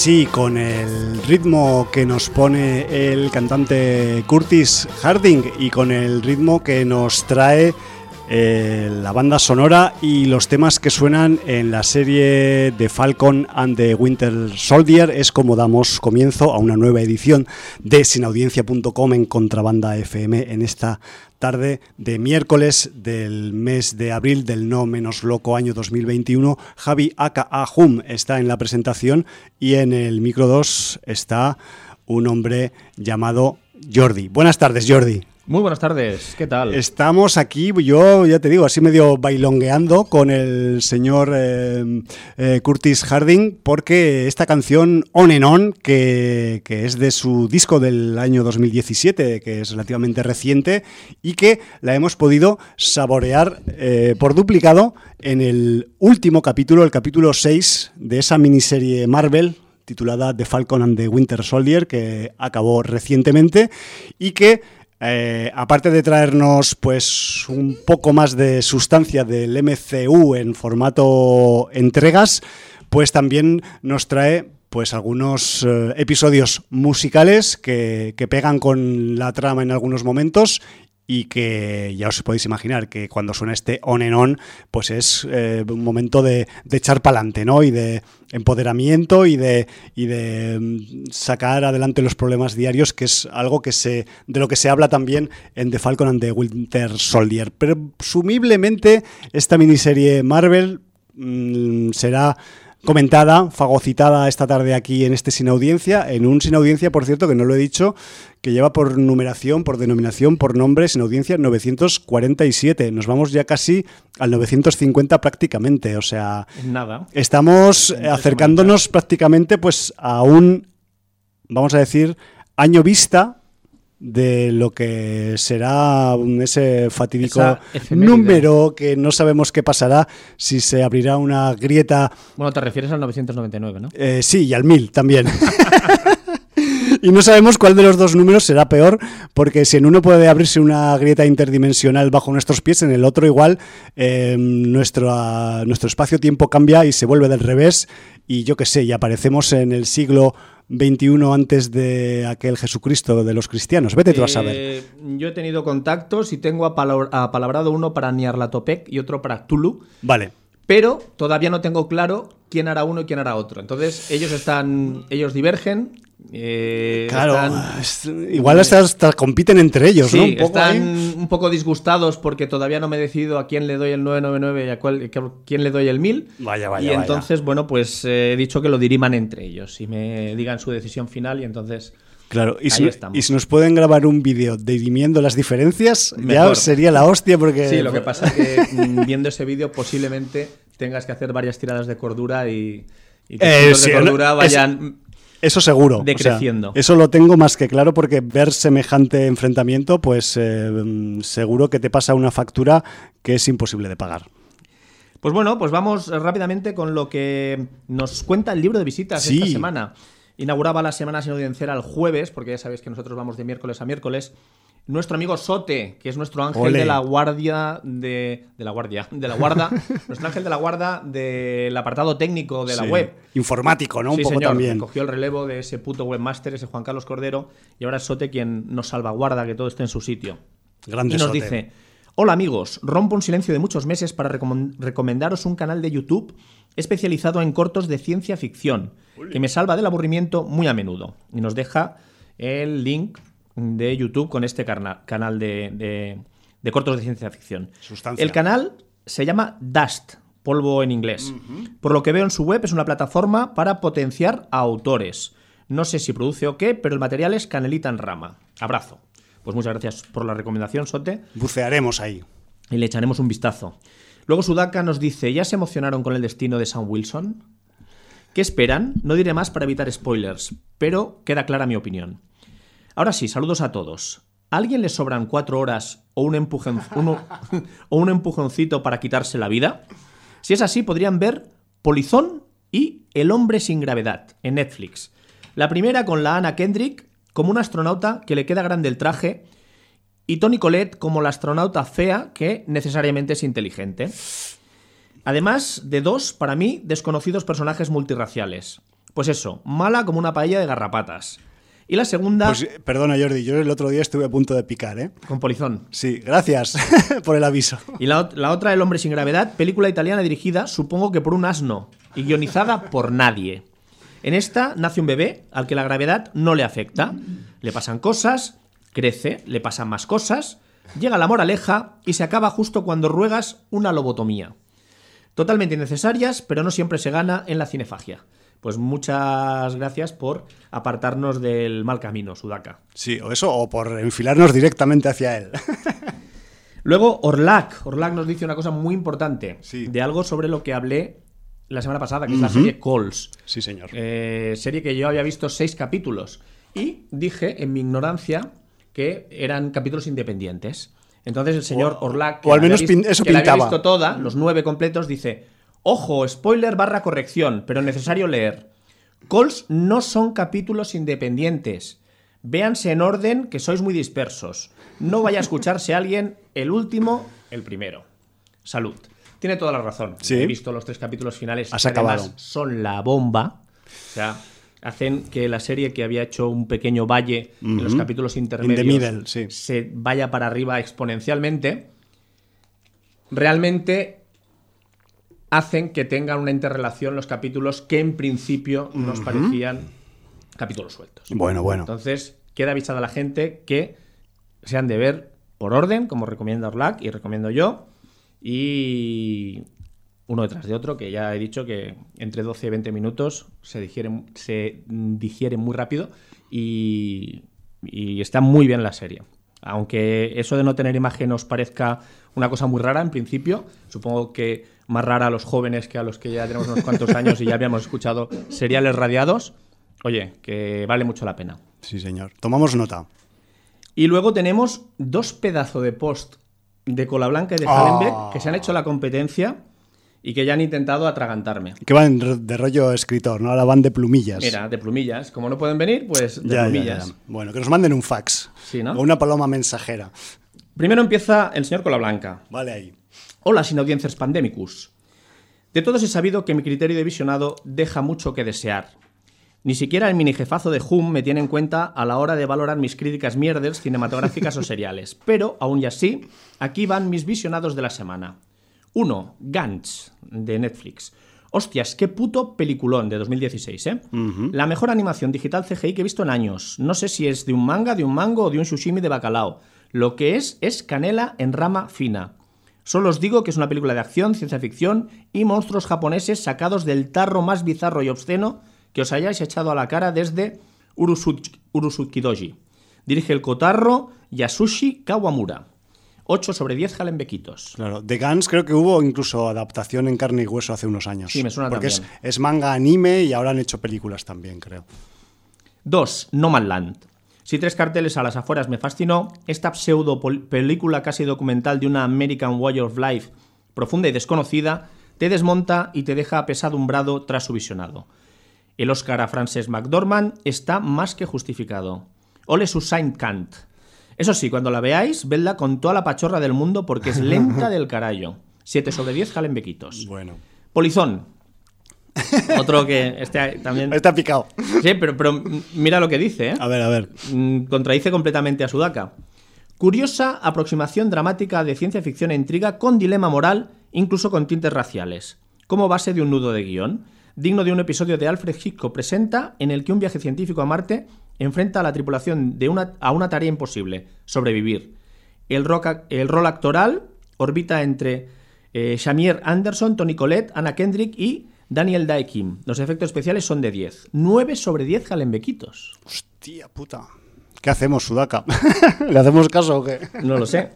Sí, con el ritmo que nos pone el cantante Curtis Harding y con el ritmo que nos trae eh, la banda sonora y los temas que suenan en la serie de Falcon and the Winter Soldier. Es como damos comienzo a una nueva edición de sinaudiencia.com en Contrabanda FM en esta tarde de miércoles del mes de abril del no menos loco año 2021. Javi Aka Ahum está en la presentación y en el micro 2 está un hombre llamado Jordi. Buenas tardes, Jordi. Muy buenas tardes, ¿qué tal? Estamos aquí, yo ya te digo, así medio bailongueando con el señor eh, eh, Curtis Harding, porque esta canción On and On, que, es de su disco del año 2017, que es relativamente reciente, y que la hemos podido saborear eh, por duplicado en el último capítulo, el capítulo 6 de esa miniserie Marvel titulada The Falcon and the Winter Soldier, que acabó recientemente y que eh, aparte de traernos pues un poco más de sustancia del MCU en formato entregas, pues también nos trae pues algunos eh, episodios musicales que, que, pegan con la trama en algunos momentos y que ya os podéis imaginar que cuando suena este on and on, pues es eh, un momento de, echar pa'lante, ¿no? Y de empoderamiento y de, y de mm, sacar adelante los problemas diarios, que es algo que se, de lo que se habla también en The Falcon and the Winter Soldier. Presumiblemente esta miniserie Marvel mm, será comentada, fagocitada esta tarde aquí en este Sin Audiencia, en un Sin Audiencia, por cierto, que no lo he dicho, que lleva por numeración, por denominación, por nombre, Sin Audiencia 947. Nos vamos ya casi al 950 prácticamente, o sea... Nada. Estamos acercándonos prácticamente pues a un, vamos a decir, año vista de lo que será ese fatídico número que no sabemos qué pasará si se abrirá una grieta. Bueno, te refieres al 999, ¿no? Eh, sí, y al 1000 también. y no sabemos cuál de los dos números será peor, porque si en uno puede abrirse una grieta interdimensional bajo nuestros pies, en el otro igual eh, nuestro, nuestro espacio-tiempo cambia y se vuelve del revés, y yo qué sé, y aparecemos en el siglo 21 antes de aquel Jesucristo de los cristianos. Vete tú a saber. Eh, yo he tenido contactos y tengo apalabrado uno para Niarlatopec y otro para Tulu. Vale. Pero todavía no tengo claro quién hará uno y quién hará otro. Entonces, ellos están. Ellos divergen. Eh, claro, igual hasta, compiten entre ellos, ¿no? Un poco están un poco disgustados porque todavía no me he decidido a quién le doy el 999 y a cuál, quién le doy el 1000. Vaya, vaya. Y entonces, bueno, pues eh, he dicho que lo diriman entre ellos y me digan su decisión final y entonces. Claro, y si, y si, nos pueden grabar un vídeo dirimiendo las diferencias, ya sería la hostia porque... Sí, lo que pasa es que mm, viendo ese vídeo posiblemente tengas que hacer varias tiradas de cordura y, y eh, de cordura vayan... Eso seguro. Decreciendo. eso lo tengo más que claro porque ver semejante enfrentamiento, pues eh, seguro que te pasa una factura que es imposible de pagar. Pues bueno, pues vamos rápidamente con lo que nos cuenta el libro de visitas esta semana. Inauguraba la semana sin audiencia el jueves, porque ya sabéis que nosotros vamos de miércoles a miércoles nuestro amigo Sote, que es nuestro ángel de la guardia de, de, la guardia, de la guarda, nuestro ángel de la guarda del apartado técnico de la web. Informático, ¿no? Un poco también. Cogió el relevo de ese puto webmaster, ese Juan Carlos Cordero, y ahora es Sote quien nos salvaguarda que todo esté en su sitio. Grande y nos dice: Hola amigos, rompo un silencio de muchos meses para recomendaros un canal de YouTube especializado en cortos de ciencia ficción, que me salva del aburrimiento muy a menudo. Y nos deja el link de YouTube con este canal de, cortos de ciencia ficción. El canal se llama Dust, polvo en inglés. Por lo que veo en su web es una plataforma para potenciar a autores. No sé si produce o qué, pero el material es canelita en rama. Abrazo. Pues muchas gracias por la recomendación, Sote. Bucearemos ahí. Y le echaremos un vistazo. Luego Sudaka nos dice, ¿ya se emocionaron con el destino de Sam Wilson? ¿Qué esperan? No diré más para evitar spoilers, pero queda clara mi opinión. Ahora sí, saludos a todos. ¿A alguien le sobran cuatro horas o un, o un empujoncito para quitarse la vida? Si es así, podrían ver Polizón y El hombre sin gravedad en Netflix. La primera con la Anna Kendrick como una astronauta que le queda grande el traje y Tony Collette como la astronauta fea que necesariamente es inteligente. Además de dos, para mí, desconocidos personajes multirraciales. Pues eso, mala como una paella de garrapatas. Y la segunda, Pues eh, perdona, Jordi, yo el otro día estuve a punto de picar, ¿eh? con polizón. Sí, gracias por el aviso. Y la, la otra, El hombre sin gravedad, película italiana dirigida, supongo que por un asno, y guionizada por nadie. En esta nace un bebé al que la gravedad no le afecta. Le pasan cosas, crece, le pasan más cosas, llega la moraleja y se acaba justo cuando ruegas una lobotomía. Totalmente innecesarias, pero no siempre se gana en la cinefagia. Pues muchas gracias por apartarnos del mal camino, Sudaka. Sí, o eso, o por enfilarnos directamente hacia él. Luego, Orlac. Orlac nos dice una cosa muy importante. Sí. De algo sobre lo que hablé la semana pasada, que es la serie Calls. Sí, señor. Eh, serie que yo había visto seis capítulos. Y dije, en mi ignorancia, que eran capítulos independientes. Entonces el señor O- Orlac, o al la había menos pin- eso que la había pintaba. visto toda, los nueve completos, dice: Ojo, spoiler barra corrección, pero necesario leer. Calls no son capítulos independientes. Véanse en orden, que sois muy dispersos. No vaya a escucharse alguien el último, el primero. Salud. Tiene toda la razón. Sí. He visto los tres capítulos finales. Has que además acabado. son la bomba. O sea, hacen que la serie que había hecho un pequeño valle en los capítulos intermedios middle, sí. se vaya para arriba exponencialmente. Realmente hacen que tengan una interrelación los capítulos que en principio nos parecían capítulos sueltos. Bueno, bueno. Entonces, queda avisada la gente que se han de ver por orden, como recomienda Orlac y recomiendo yo, y uno detrás de otro, que ya he dicho que entre 12 y 20 minutos se digiere, se digiere muy rápido y, y está muy bien la serie. Aunque eso de no tener imagen os parezca una cosa muy rara en principio, supongo que más rara a los jóvenes que a los que ya tenemos unos cuantos años y ya habíamos escuchado seriales radiados, oye, que vale mucho la pena. Sí, señor. Tomamos nota. Y luego tenemos dos pedazos de post de Cola Blanca y de Ah. Hallenbeck que se han hecho la competencia y que ya han intentado atragantarme. Que van de rollo escritor, ¿no? Ahora van de plumillas. Mira, de plumillas. Como no pueden venir, pues de Ya, ya, plumillas. ya. Bueno, que nos manden un fax. Sí, ¿no? O una paloma mensajera. Primero empieza el señor Cola Blanca. Vale ahí. Hola, sin audiencias pandemicus. De todos he sabido que mi criterio de visionado deja mucho que desear. Ni siquiera el mini jefazo de Hum me tiene en cuenta a la hora de valorar mis críticas mierders cinematográficas o seriales. Pero, aún y así, aquí van mis visionados de la semana. 1. Gantz, de Netflix. Hostias, qué puto peliculón de 2016, ¿eh? La mejor animación digital CGI que he visto en años. No sé si es de un manga, de un mango o de un sushimi de bacalao. Lo que es es canela en rama fina. Solo os digo que es una película de acción, ciencia ficción y monstruos japoneses sacados del tarro más bizarro y obsceno que os hayáis echado a la cara desde Urusutkidoji. Dirige el cotarro Yasushi Kawamura. 8 sobre 10 jalenbequitos. Claro. De Guns creo que hubo incluso adaptación en carne y hueso hace unos años. Sí, me suena Porque es, también. es manga anime y ahora han hecho películas también, creo. 2. No Man Land. Si tres carteles a las afueras me fascinó, esta pseudo película casi documental de una American Way of Life profunda y desconocida te desmonta y te deja apesadumbrado tras su visionado. El Oscar a Frances McDormand está más que justificado. Ole su Saint Kant. Eso sí, cuando la veáis, vedla con toda la pachorra del mundo porque es lenta del carayo. 7 sobre 10 jalenbequitos. Bueno. Polizón. Otro que este también... Está picado. Sí, pero, pero mira lo que dice, ¿eh? A ver, a ver. Mm, contradice completamente a Sudaka. Curiosa aproximación dramática de ciencia ficción e intriga con dilema moral, incluso con tintes raciales. Como base de un nudo de guion, digno de un episodio de Alfred Hitchcock presenta, en el que un viaje científico a Marte enfrenta a la tripulación de una, a una tarea imposible, sobrevivir. El, roca- el rol actoral orbita entre eh, Shamier Anderson, Tony Collette, Anna Kendrick y Daniel Dae Kim. Los efectos especiales son de 10. 9 sobre 10 jalenbequitos. Hostia puta. ¿Qué hacemos, Sudaka? ¿Le hacemos caso o qué? No lo sé.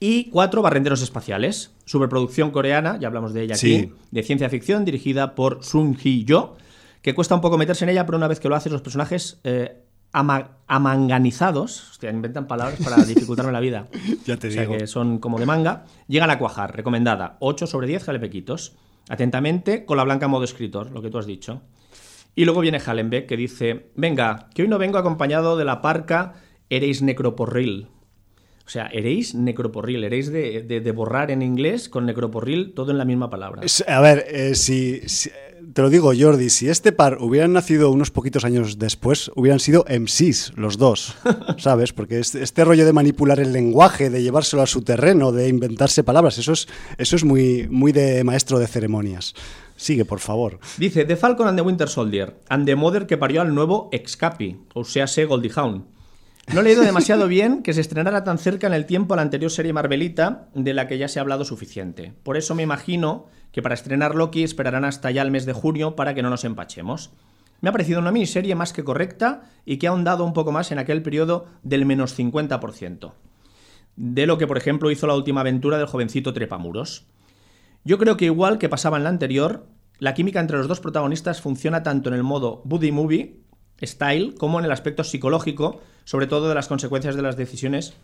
Y cuatro barrenderos espaciales. Superproducción coreana, ya hablamos de ella aquí, Sí. de ciencia ficción, dirigida por Sun Hee-yo, que cuesta un poco meterse en ella, pero una vez que lo haces, los personajes eh, ama- amanganizados, hostia, inventan palabras para dificultarme la vida. Ya te o sea, digo. que son como de manga, llegan a cuajar. Recomendada, 8 sobre 10 jalepequitos. Atentamente, con la blanca modo escritor, lo que tú has dicho. Y luego viene Hallenbeck que dice, venga, que hoy no vengo acompañado de la parca Ereis Necroporril. O sea, eréis necroporril, eréis de, de- de borrar en inglés con necroporril todo en la misma palabra. A ver, eh, si, si- te lo digo, Jordi, si este par hubieran nacido unos poquitos años después, hubieran sido MCs los dos, ¿sabes? Porque este, este rollo de manipular el lenguaje, de llevárselo a su terreno, de inventarse palabras, eso es, eso es muy, muy de maestro de ceremonias. Sigue, por favor. Dice, The Falcon and the Winter Soldier, and the Mother que parió al nuevo Excapi, o sea, se Goldie Hawn. No le ha ido demasiado bien que se estrenara tan cerca en el tiempo a la anterior serie Marvelita, de la que ya se ha hablado suficiente. Por eso me imagino que para estrenar Loki esperarán hasta ya el mes de junio para que no nos empachemos. Me ha parecido una miniserie más que correcta y que ha ahondado un poco más en aquel periodo del menos 50%. De lo que, por ejemplo, hizo la última aventura del jovencito Trepamuros. Yo creo que igual que pasaba en la anterior, la química entre los dos protagonistas funciona tanto en el modo buddy movie style como en el aspecto psicológico, sobre todo de las consecuencias de las decisiones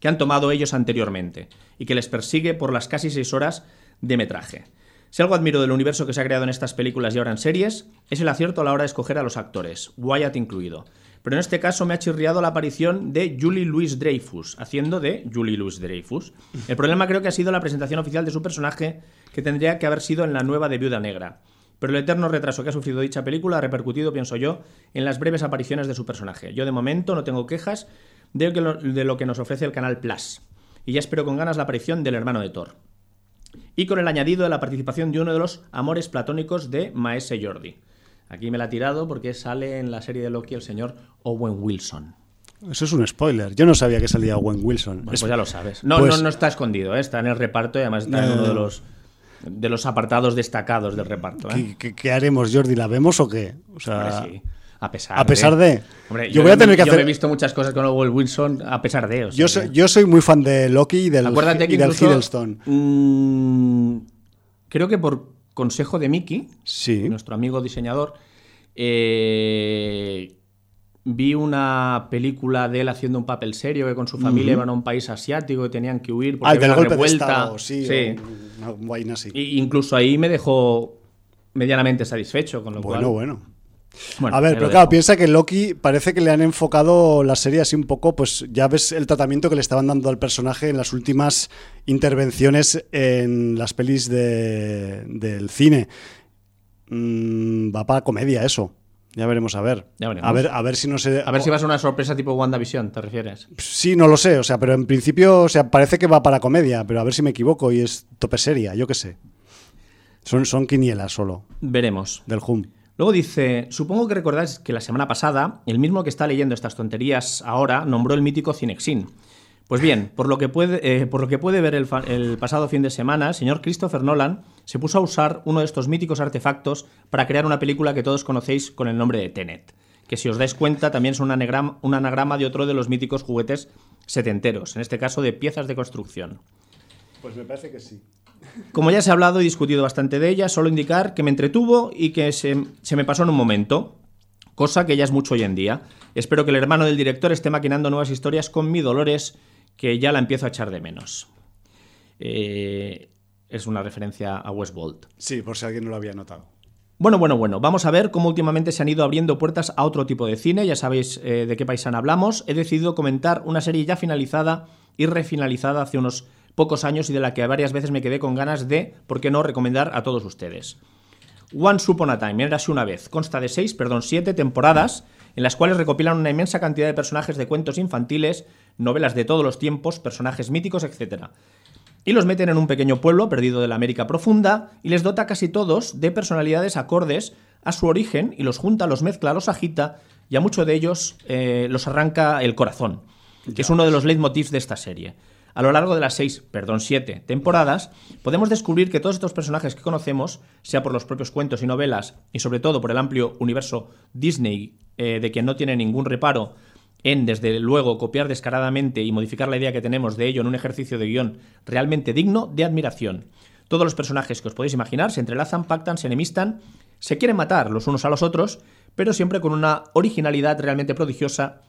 que han tomado ellos anteriormente y que les persigue por las casi seis horas de metraje. Si algo admiro del universo que se ha creado en estas películas y ahora en series, es el acierto a la hora de escoger a los actores, Wyatt incluido. Pero en este caso me ha chirriado la aparición de Julie Louis Dreyfus, haciendo de Julie Louis Dreyfus. El problema creo que ha sido la presentación oficial de su personaje, que tendría que haber sido en la nueva de Viuda Negra. Pero el eterno retraso que ha sufrido dicha película ha repercutido, pienso yo, en las breves apariciones de su personaje. Yo de momento no tengo quejas de, lo, de lo que nos ofrece el canal Plus. Y ya espero con ganas la aparición del hermano de Thor. Y con el añadido de la participación de uno de los amores platónicos de Maese Jordi. Aquí me la ha tirado porque sale en la serie de Loki el señor Owen Wilson. Eso es un spoiler. Yo no sabía que salía Owen Wilson. Bueno, pues ya lo sabes. No, pues- no, no está escondido, ¿eh? está en el reparto y además está en No, no, uno de los, de los apartados destacados del reparto. ¿eh? ¿Qué, qué- qué haremos, Jordi? ¿La vemos o qué? O sea, Hombre, sí. A pesar, a pesar de. Hombre, yo voy a tener que yo hacer. he visto muchas cosas con Owen Wilson a pesar de. o sea Yo soy, yo soy muy fan de Loki y del, Acuérdate que y del incluso, Hiddleston. mm, creo que por consejo de Mickey, Sí. nuestro amigo diseñador, eh, vi una película de él haciendo un papel serio que con su familia iban a un país asiático y tenían que huir porque Ah, había una golpe de revuelta. estado, sí. Sí. o Una vaina así. Y incluso ahí me dejó medianamente satisfecho, con lo Bueno, cual. bueno. Bueno, a ver, pero claro, dejo. piensa que Loki parece que le han enfocado la serie así un poco, pues ya ves el tratamiento que le estaban dando al personaje en las últimas intervenciones en las pelis de- del cine. Mm, va para comedia eso. Ya veremos a ver. Ya veremos. A ver, a ver si no se. A ver si va a ser una sorpresa tipo WandaVision, ¿te refieres? Sí, no lo sé, o sea, pero en principio, o sea, parece que va para comedia, pero a ver si me equivoco y es tope seria, yo qué sé. Son, son quinielas solo, Veremos. del Hum. Luego dice, supongo que recordáis que la semana pasada, el mismo que está leyendo estas tonterías ahora nombró el mítico Cinexin. Pues bien, por lo que puede, eh, por lo que puede ver el, el pasado fin de semana, señor Christopher Nolan se puso a usar uno de estos míticos artefactos para crear una película que todos conocéis con el nombre de Tenet, que si os dais cuenta también es un anagrama, un anagrama de otro de los míticos juguetes setenteros, en este caso de piezas de construcción. Pues me parece que sí. Como ya se ha hablado y discutido bastante de ella, solo indicar que me entretuvo y que se, se me pasó en un momento, cosa que ya es mucho hoy en día. Espero que el hermano del director esté maquinando nuevas historias con mi Dolores, que ya la empiezo a echar de menos. Eh, es una referencia a Westworld. Sí, por si alguien no lo había notado. Bueno, bueno, bueno, vamos a ver cómo últimamente se han ido abriendo puertas a otro tipo de cine, ya sabéis eh, de qué paisana hablamos. He decidido comentar una serie ya finalizada y refinalizada hace unos pocos años y de la que varias veces me quedé con ganas de, ¿por qué no?, recomendar a todos ustedes. One Upon a Time, érase una vez, consta de seis, perdón, siete temporadas en las cuales recopilan una inmensa cantidad de personajes de cuentos infantiles, novelas de todos los tiempos, personajes míticos, etc. Y los meten en un pequeño pueblo perdido de la América profunda y les dota casi todos de personalidades acordes a su origen y los junta, los mezcla, los agita y a muchos de ellos eh, los arranca el corazón, que es uno de los leitmotivs de esta serie. A lo largo de las seis, perdón, siete temporadas, podemos descubrir que todos estos personajes que conocemos, sea por los propios cuentos y novelas, y sobre todo por el amplio universo Disney, eh, de quien no tiene ningún reparo en, desde luego, copiar descaradamente y modificar la idea que tenemos de ello en un ejercicio de guion realmente digno de admiración. Todos los personajes que os podéis imaginar se entrelazan, pactan, se enemistan, se quieren matar los unos a los otros, pero siempre con una originalidad realmente prodigiosa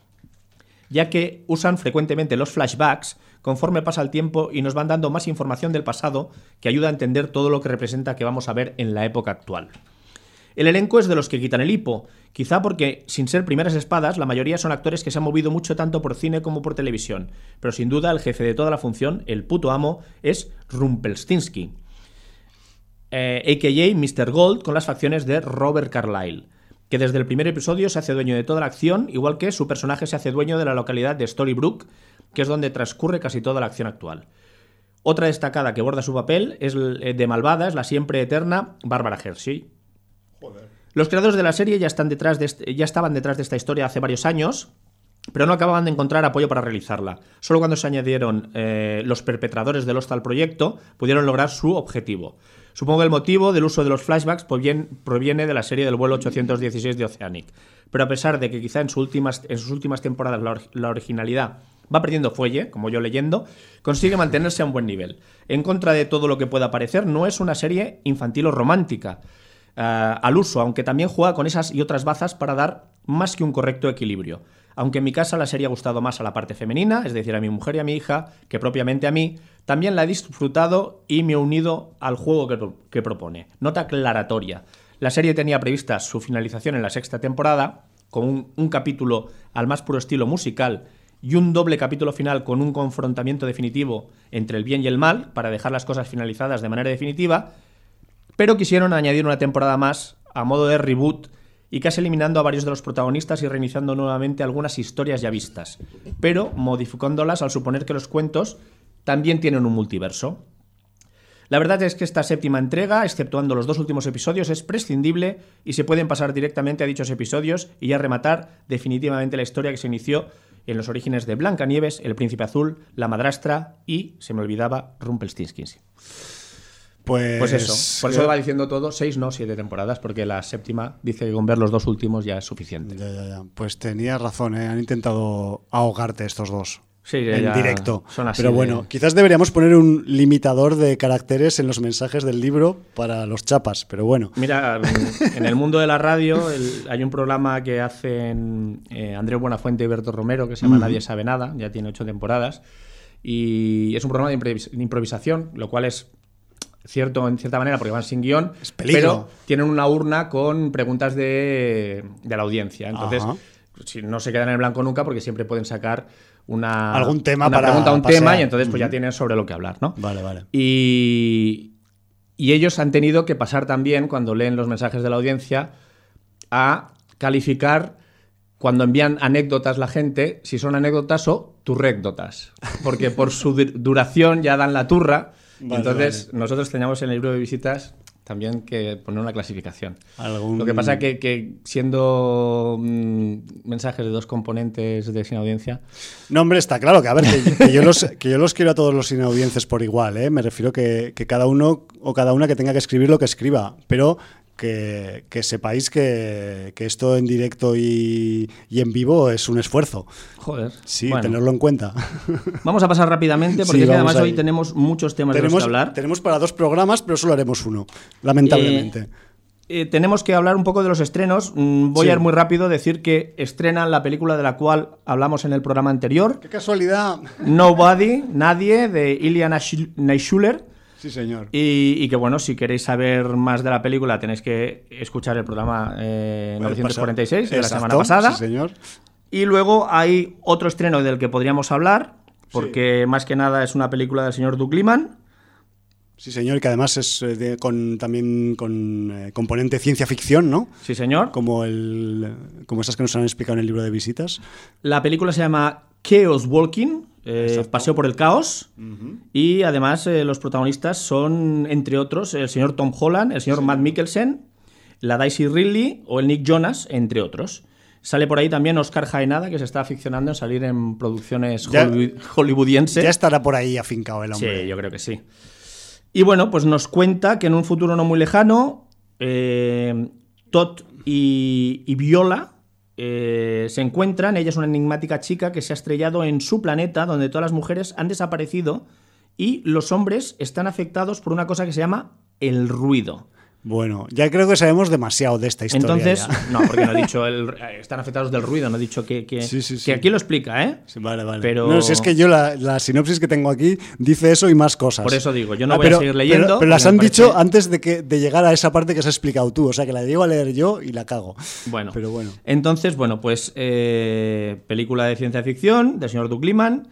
ya que usan frecuentemente los flashbacks conforme pasa el tiempo y nos van dando más información del pasado que ayuda a entender todo lo que representa que vamos a ver en la época actual. El elenco es de los que quitan el hipo, quizá porque, sin ser primeras espadas, la mayoría son actores que se han movido mucho tanto por cine como por televisión, pero sin duda el jefe de toda la función, el puto amo, es Rumpelstiltskin, eh, a.k.a. Mr. Gold, con las facciones de Robert Carlyle que desde el primer episodio se hace dueño de toda la acción, igual que su personaje se hace dueño de la localidad de Storybrooke, que es donde transcurre casi toda la acción actual. Otra destacada que borda su papel es eh, de malvada es la siempre eterna Bárbara Hershey. Los creadores de la serie ya, están detrás de este- ya estaban detrás de esta historia hace varios años, pero no acababan de encontrar apoyo para realizarla. Solo cuando se añadieron eh, los perpetradores del hostal proyecto pudieron lograr su objetivo. Supongo que el motivo del uso de los flashbacks provien- proviene de la serie del vuelo 816 de Oceanic. Pero a pesar de que quizá en, sus últimas- en sus últimas temporadas la, la originalidad va perdiendo fuelle, como yo leyendo, consigue mantenerse a un buen nivel. En contra de todo lo que pueda parecer, no es una serie infantil o romántica eh, al uso, aunque también juega con esas y otras bazas para dar más que un correcto equilibrio. Aunque en mi casa la serie ha gustado más a la parte femenina, es decir, a mi mujer y a mi hija, que propiamente a mí, también la he disfrutado y me he unido al juego que, que propone. Nota aclaratoria. La serie tenía prevista su finalización en la sexta temporada, con un capítulo al más puro estilo musical y un doble capítulo final con un confrontamiento definitivo entre el bien y el mal, para dejar las cosas finalizadas de manera definitiva, pero quisieron añadir una temporada más a modo de reboot y casi eliminando a varios de los protagonistas y reiniciando nuevamente algunas historias ya vistas, pero modificándolas al suponer que los cuentos también tienen un multiverso. La verdad es que esta séptima entrega, exceptuando los dos últimos episodios, es prescindible y se pueden pasar directamente a dichos episodios y ya rematar definitivamente la historia que se inició en los orígenes de Blancanieves, El Príncipe Azul, La Madrastra y, se me olvidaba, Rumpelstiltskin. Pues, Pues eso, por eso va diciendo todo, seis, no siete temporadas, porque la séptima dice que con ver los dos últimos ya es suficiente. Ya, ya, ya. Pues tenías razón, ¿eh? han intentado ahogarte estos dos. Sí, en directo. son así Pero de- bueno, quizás deberíamos poner un limitador de caracteres en los mensajes del libro para los chapas, pero bueno. Mira, en el mundo de la radio el- hay un programa que hacen eh, Andrés Buenafuente y Berto Romero que se llama Nadie sabe nada, ya tiene ocho temporadas, y es un programa de improvisación, lo cual es cierto en cierta manera porque van sin guion, pero tienen una urna con preguntas de, de la audiencia. Entonces, si no se quedan en el blanco nunca porque siempre pueden sacar una, Algún tema una para pregunta, un pasear. tema y entonces pues ya tienen sobre lo que hablar, ¿no? Vale, vale. Y, y ellos han tenido que pasar también, cuando leen los mensajes de la audiencia, a calificar cuando envían anécdotas la gente, si son anécdotas o turrécdotas. Porque por su du- duración ya dan la turra. Vale, entonces, nosotros teníamos en el libro de visitas también que poner una clasificación. Algún- Lo que pasa que, que siendo mm, mensajes de dos componentes de sin audiencia, No, hombre, está claro que, a ver, que, que yo, los, que yo los quiero a todos los inaudiencias por igual, ¿eh? Me refiero que, que cada uno o cada una que tenga que escribir lo que escriba, pero que, que sepáis que, que esto en directo y, y en vivo es un esfuerzo. joder. Sí, Bueno. tenerlo en cuenta. Vamos a pasar rápidamente porque Sí, es que vamos además hoy tenemos muchos temas de los tenemos, que hablar. tenemos para dos programas, pero solo haremos uno, lamentablemente. Eh, tenemos que hablar un poco de los estrenos. Mm, Voy Sí. a ir muy rápido, decir que estrenan la película de la cual hablamos en el programa anterior, Qué casualidad. Nobody, Nadie, de Ilya Naishuller. Sí, señor. Y, y que bueno, si queréis saber más de la película tenéis que escuchar el programa eh, Bueno, 946 de la semana pasada. Sí, señor. Y luego hay otro estreno del que podríamos hablar, porque más que nada es una película del señor Doug Liman. Sí, señor, que además es eh, de- con, también con eh, componente ciencia ficción, ¿no? Sí, señor. Como, el, como esas que nos han explicado en el libro de visitas. La película se llama Chaos Walking, eh. Paseo por el Caos. Y además eh, los protagonistas son, entre otros, el señor Tom Holland, el señor Matt Mikkelsen, la Daisy Ridley o el Nick Jonas, entre otros. Sale por ahí también Oscar Jaenada, que se está aficionando en salir en producciones Ya- hollywood- hollywoodienses. Ya estará por ahí afincado el hombre. Sí, yo creo que sí. Y bueno, pues nos cuenta que en un futuro no muy lejano, eh, Todd y, y Viola eh, se encuentran. Ella es una enigmática chica que se ha estrellado en su planeta, donde todas las mujeres han desaparecido y los hombres están afectados por una cosa que se llama el ruido. Bueno, ya creo que sabemos demasiado de esta historia. Entonces, ya. no, porque no he dicho, el- eh, están afectados del ruido, no he dicho que, que, Sí, sí, sí. que aquí lo explica, ¿eh? Vale, vale. Pero- No, si es que yo la, la sinopsis que tengo aquí dice eso y más cosas. Por eso digo, yo no Ah, voy a pero- seguir leyendo, Pero, pero las han dicho antes de, que, de llegar a esa parte que has explicado tú. O sea, que la llego a leer yo y la cago. Bueno, Pero bueno. Entonces, bueno, pues eh, película de ciencia ficción del señor Doug Liman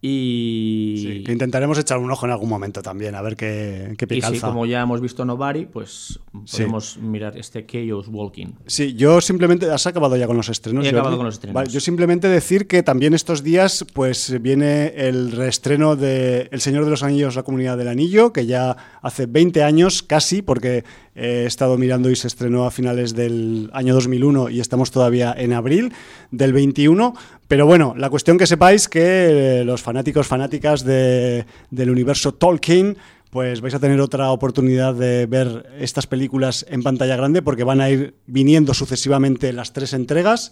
y, Sí, que intentaremos echar un ojo en algún momento también, a ver qué, qué pie y sí, como ya hemos visto Nobody, pues Sí. podemos mirar este Chaos Walking. Sí, yo simplemente. ¿Has acabado ya con los estrenos? He acabado Jordi? con los estrenos. Vale, yo simplemente decir que también estos días pues viene el reestreno de El Señor de los Anillos, La Comunidad del Anillo, que ya hace 20 años casi, porque he estado mirando y se estrenó a finales del año 2001 y estamos todavía en abril del 21. Pero bueno, la cuestión que sepáis que eh, los fanáticos, fanáticas de- del universo Tolkien pues vais a tener otra oportunidad de ver estas películas en pantalla grande porque van a ir viniendo sucesivamente las tres entregas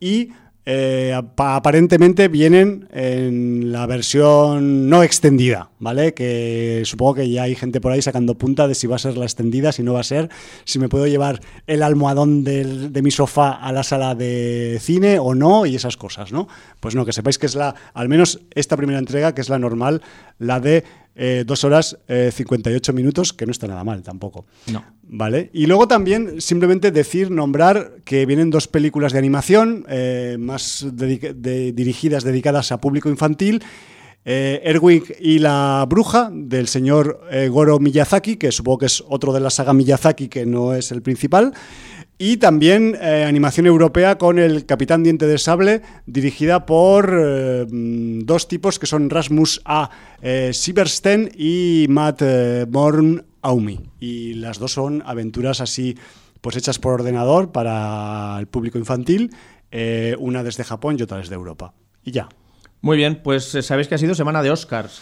y eh, apa- aparentemente vienen en la versión no extendida, ¿vale? Que supongo que ya hay gente por ahí sacando punta de si va a ser la extendida, si no va a ser, si me puedo llevar el almohadón de mi sofá a la sala de cine o no y esas cosas, ¿no? Pues no, que sepáis que es la, al menos esta primera entrega, que es la normal, la de eh, 2 horas eh, 58 minutos, que no está nada mal tampoco. No. Vale. Y luego también simplemente decir, nombrar que vienen dos películas de animación eh, más dedica- de- dirigidas, dedicadas a público infantil. Eh, Erwin y la bruja del señor Goro Miyazaki, que supongo que es otro de la saga Miyazaki que no es el principal. Y también eh, animación europea con el Capitán Diente de Sable, dirigida por eh, mm, dos tipos que son Rasmus A. eh, Siebersten y Matt eh, Born Aumi. Y las dos son aventuras así, pues hechas por ordenador para el público infantil, una desde Japón y otra desde Europa. Y ya. Muy bien, pues sabéis que ha sido semana de Oscars.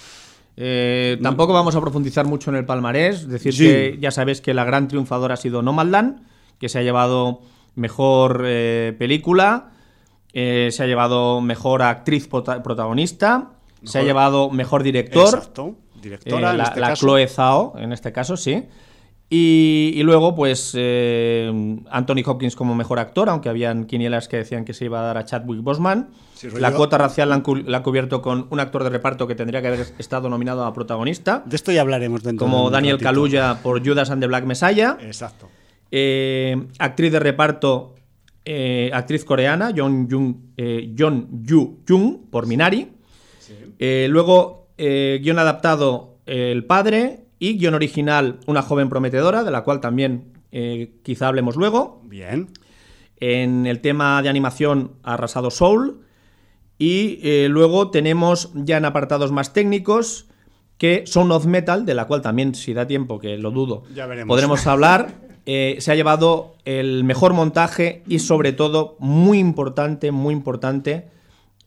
Eh, tampoco vamos a profundizar mucho en el palmarés, decir Sí. que ya sabéis que la gran triunfadora ha sido Nomadland, que se ha llevado mejor eh, película, eh, se ha llevado mejor actriz prota- protagonista, se ha llevado mejor director, Exacto. Directora, eh, en la, este la caso. Chloe Zhao, en este caso, sí. Y, y luego, pues, Anthony Hopkins como mejor actor, aunque habían quinielas que decían que se iba a dar a Chadwick. Sí, rollo- la cuota racial la han, cu- la han cubierto con un actor de reparto que tendría que haber estado nominado a protagonista, De esto ya hablaremos dentro de como un Daniel. Kaluuya por Judas and the Black Messiah. Exacto. Eh, actriz de reparto, eh, actriz coreana, John Jung, eh, Yu Jung, por Minari. Eh, luego, guion adaptado, El Padre. Y guion original, Una joven prometedora, de la cual también quizá hablemos luego. Bien. En el tema de animación, Arrasado Soul. Y luego tenemos ya en apartados más técnicos que Sound of Metal, de la cual también, si da tiempo, que lo dudo, Ya veremos. podremos hablar. Eh, se ha llevado el mejor montaje y sobre todo, muy importante, muy importante,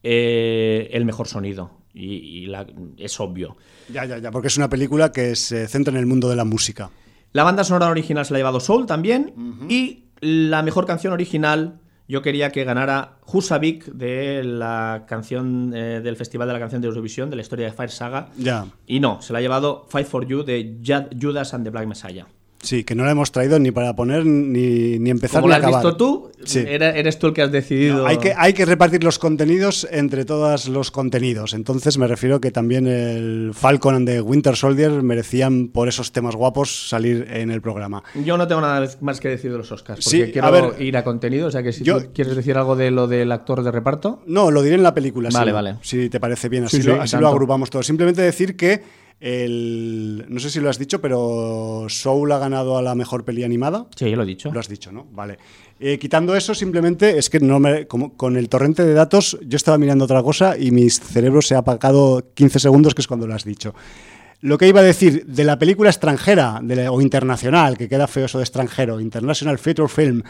eh, el mejor sonido. Y, y la- es obvio. Ya, ya, ya, porque es una película que se centra en el mundo de la música. La banda sonora original se la ha llevado Soul también. Y la mejor canción original, yo quería que ganara Husavik de la canción eh, del Festival de la Canción de Eurovisión, de la historia de Fire Saga. Ya. Y no, se la ha llevado Fight for You de Judas and the Black Messiah. Sí, que no la hemos traído ni para poner ni, ni empezar Como ni la has acabar. visto tú, Sí. eres tú el que has decidido. No, hay, que, hay que repartir los contenidos entre todos los contenidos. Entonces me refiero que también el Falcon and the Winter Soldier merecían por esos temas guapos salir en el programa. Yo no tengo nada más que decir de los Oscars, Sí, porque quiero a ver, ir a contenido. O sea que si yo- tú quieres decir algo de lo del actor de reparto. No, lo diré en la película. Vale, sí, vale. Si te parece bien, así, Sí, sí, lo, así tanto. lo agrupamos todo. Simplemente decir que el. No sé si lo has dicho, pero Soul ha ganado a la mejor peli animada. Sí, yo lo he dicho. Lo has dicho, ¿no? Vale. Eh, quitando eso, simplemente es que no me, como, con el torrente de datos yo estaba mirando otra cosa y mi cerebro se ha apagado 15 segundos, que es cuando lo has dicho. Lo que iba a decir de la película extranjera de la- o internacional, que queda feo eso de extranjero, International Feature Film,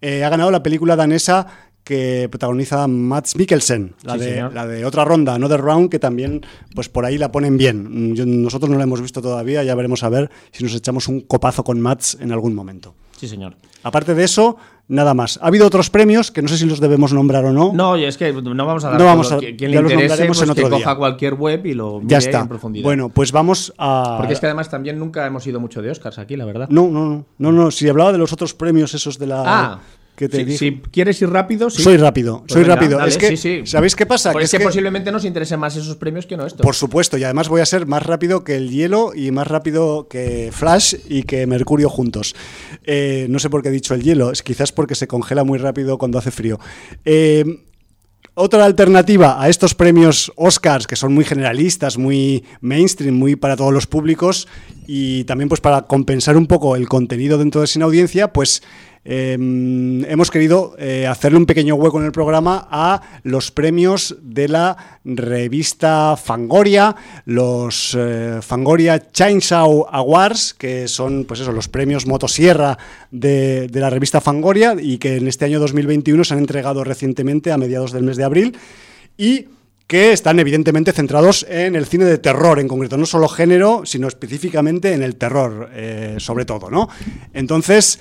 eh, ha ganado la película danesa que protagoniza Mats Mikkelsen, la, Sí, de, señor. la de otra ronda, Another Round, que también pues por ahí la ponen bien. Yo- nosotros no la hemos visto todavía, ya veremos a ver si nos echamos un copazo con Mats en algún momento. Sí, señor. Aparte de eso, nada más. Ha habido otros premios que no sé si los debemos nombrar o no. No, es que no vamos a dar No vamos a- Quien- le interese, nombraremos pues en que coja cualquier web y lo mire ya está. en profundidad. Bueno, pues vamos a. Porque es que además también nunca hemos ido mucho de Oscars aquí, la verdad. No, no, no, no, no. Si hablaba de los otros premios esos de la. Ah, que te si, quieres ir rápido, sí. Soy rápido, Pues soy venga, rápido. dale, es que, sí, sí. ¿sabéis qué pasa? Pues Que es es que, que- posiblemente nos interesen más esos premios que no estos. Por supuesto, y además voy a ser más rápido que el hielo y más rápido que Flash y que Mercurio juntos. Eh, no sé por qué he dicho el hielo, es quizás porque se congela muy rápido cuando hace frío. Eh, otra alternativa a estos premios Oscars, que son muy generalistas, muy mainstream, muy para todos los públicos, y también pues para compensar un poco el contenido dentro de Sin Audiencia, pues eh, hemos querido eh, hacerle un pequeño hueco en el programa a los premios de la revista Fangoria, los eh, Fangoria Chainsaw Awards, que son pues eso, los premios motosierra de, de la revista Fangoria y que en este año 2021 se han entregado recientemente a mediados del mes de abril. Y que están evidentemente centrados en el cine de terror en concreto, no solo género, sino específicamente en el terror, eh, sobre todo, ¿no? Entonces,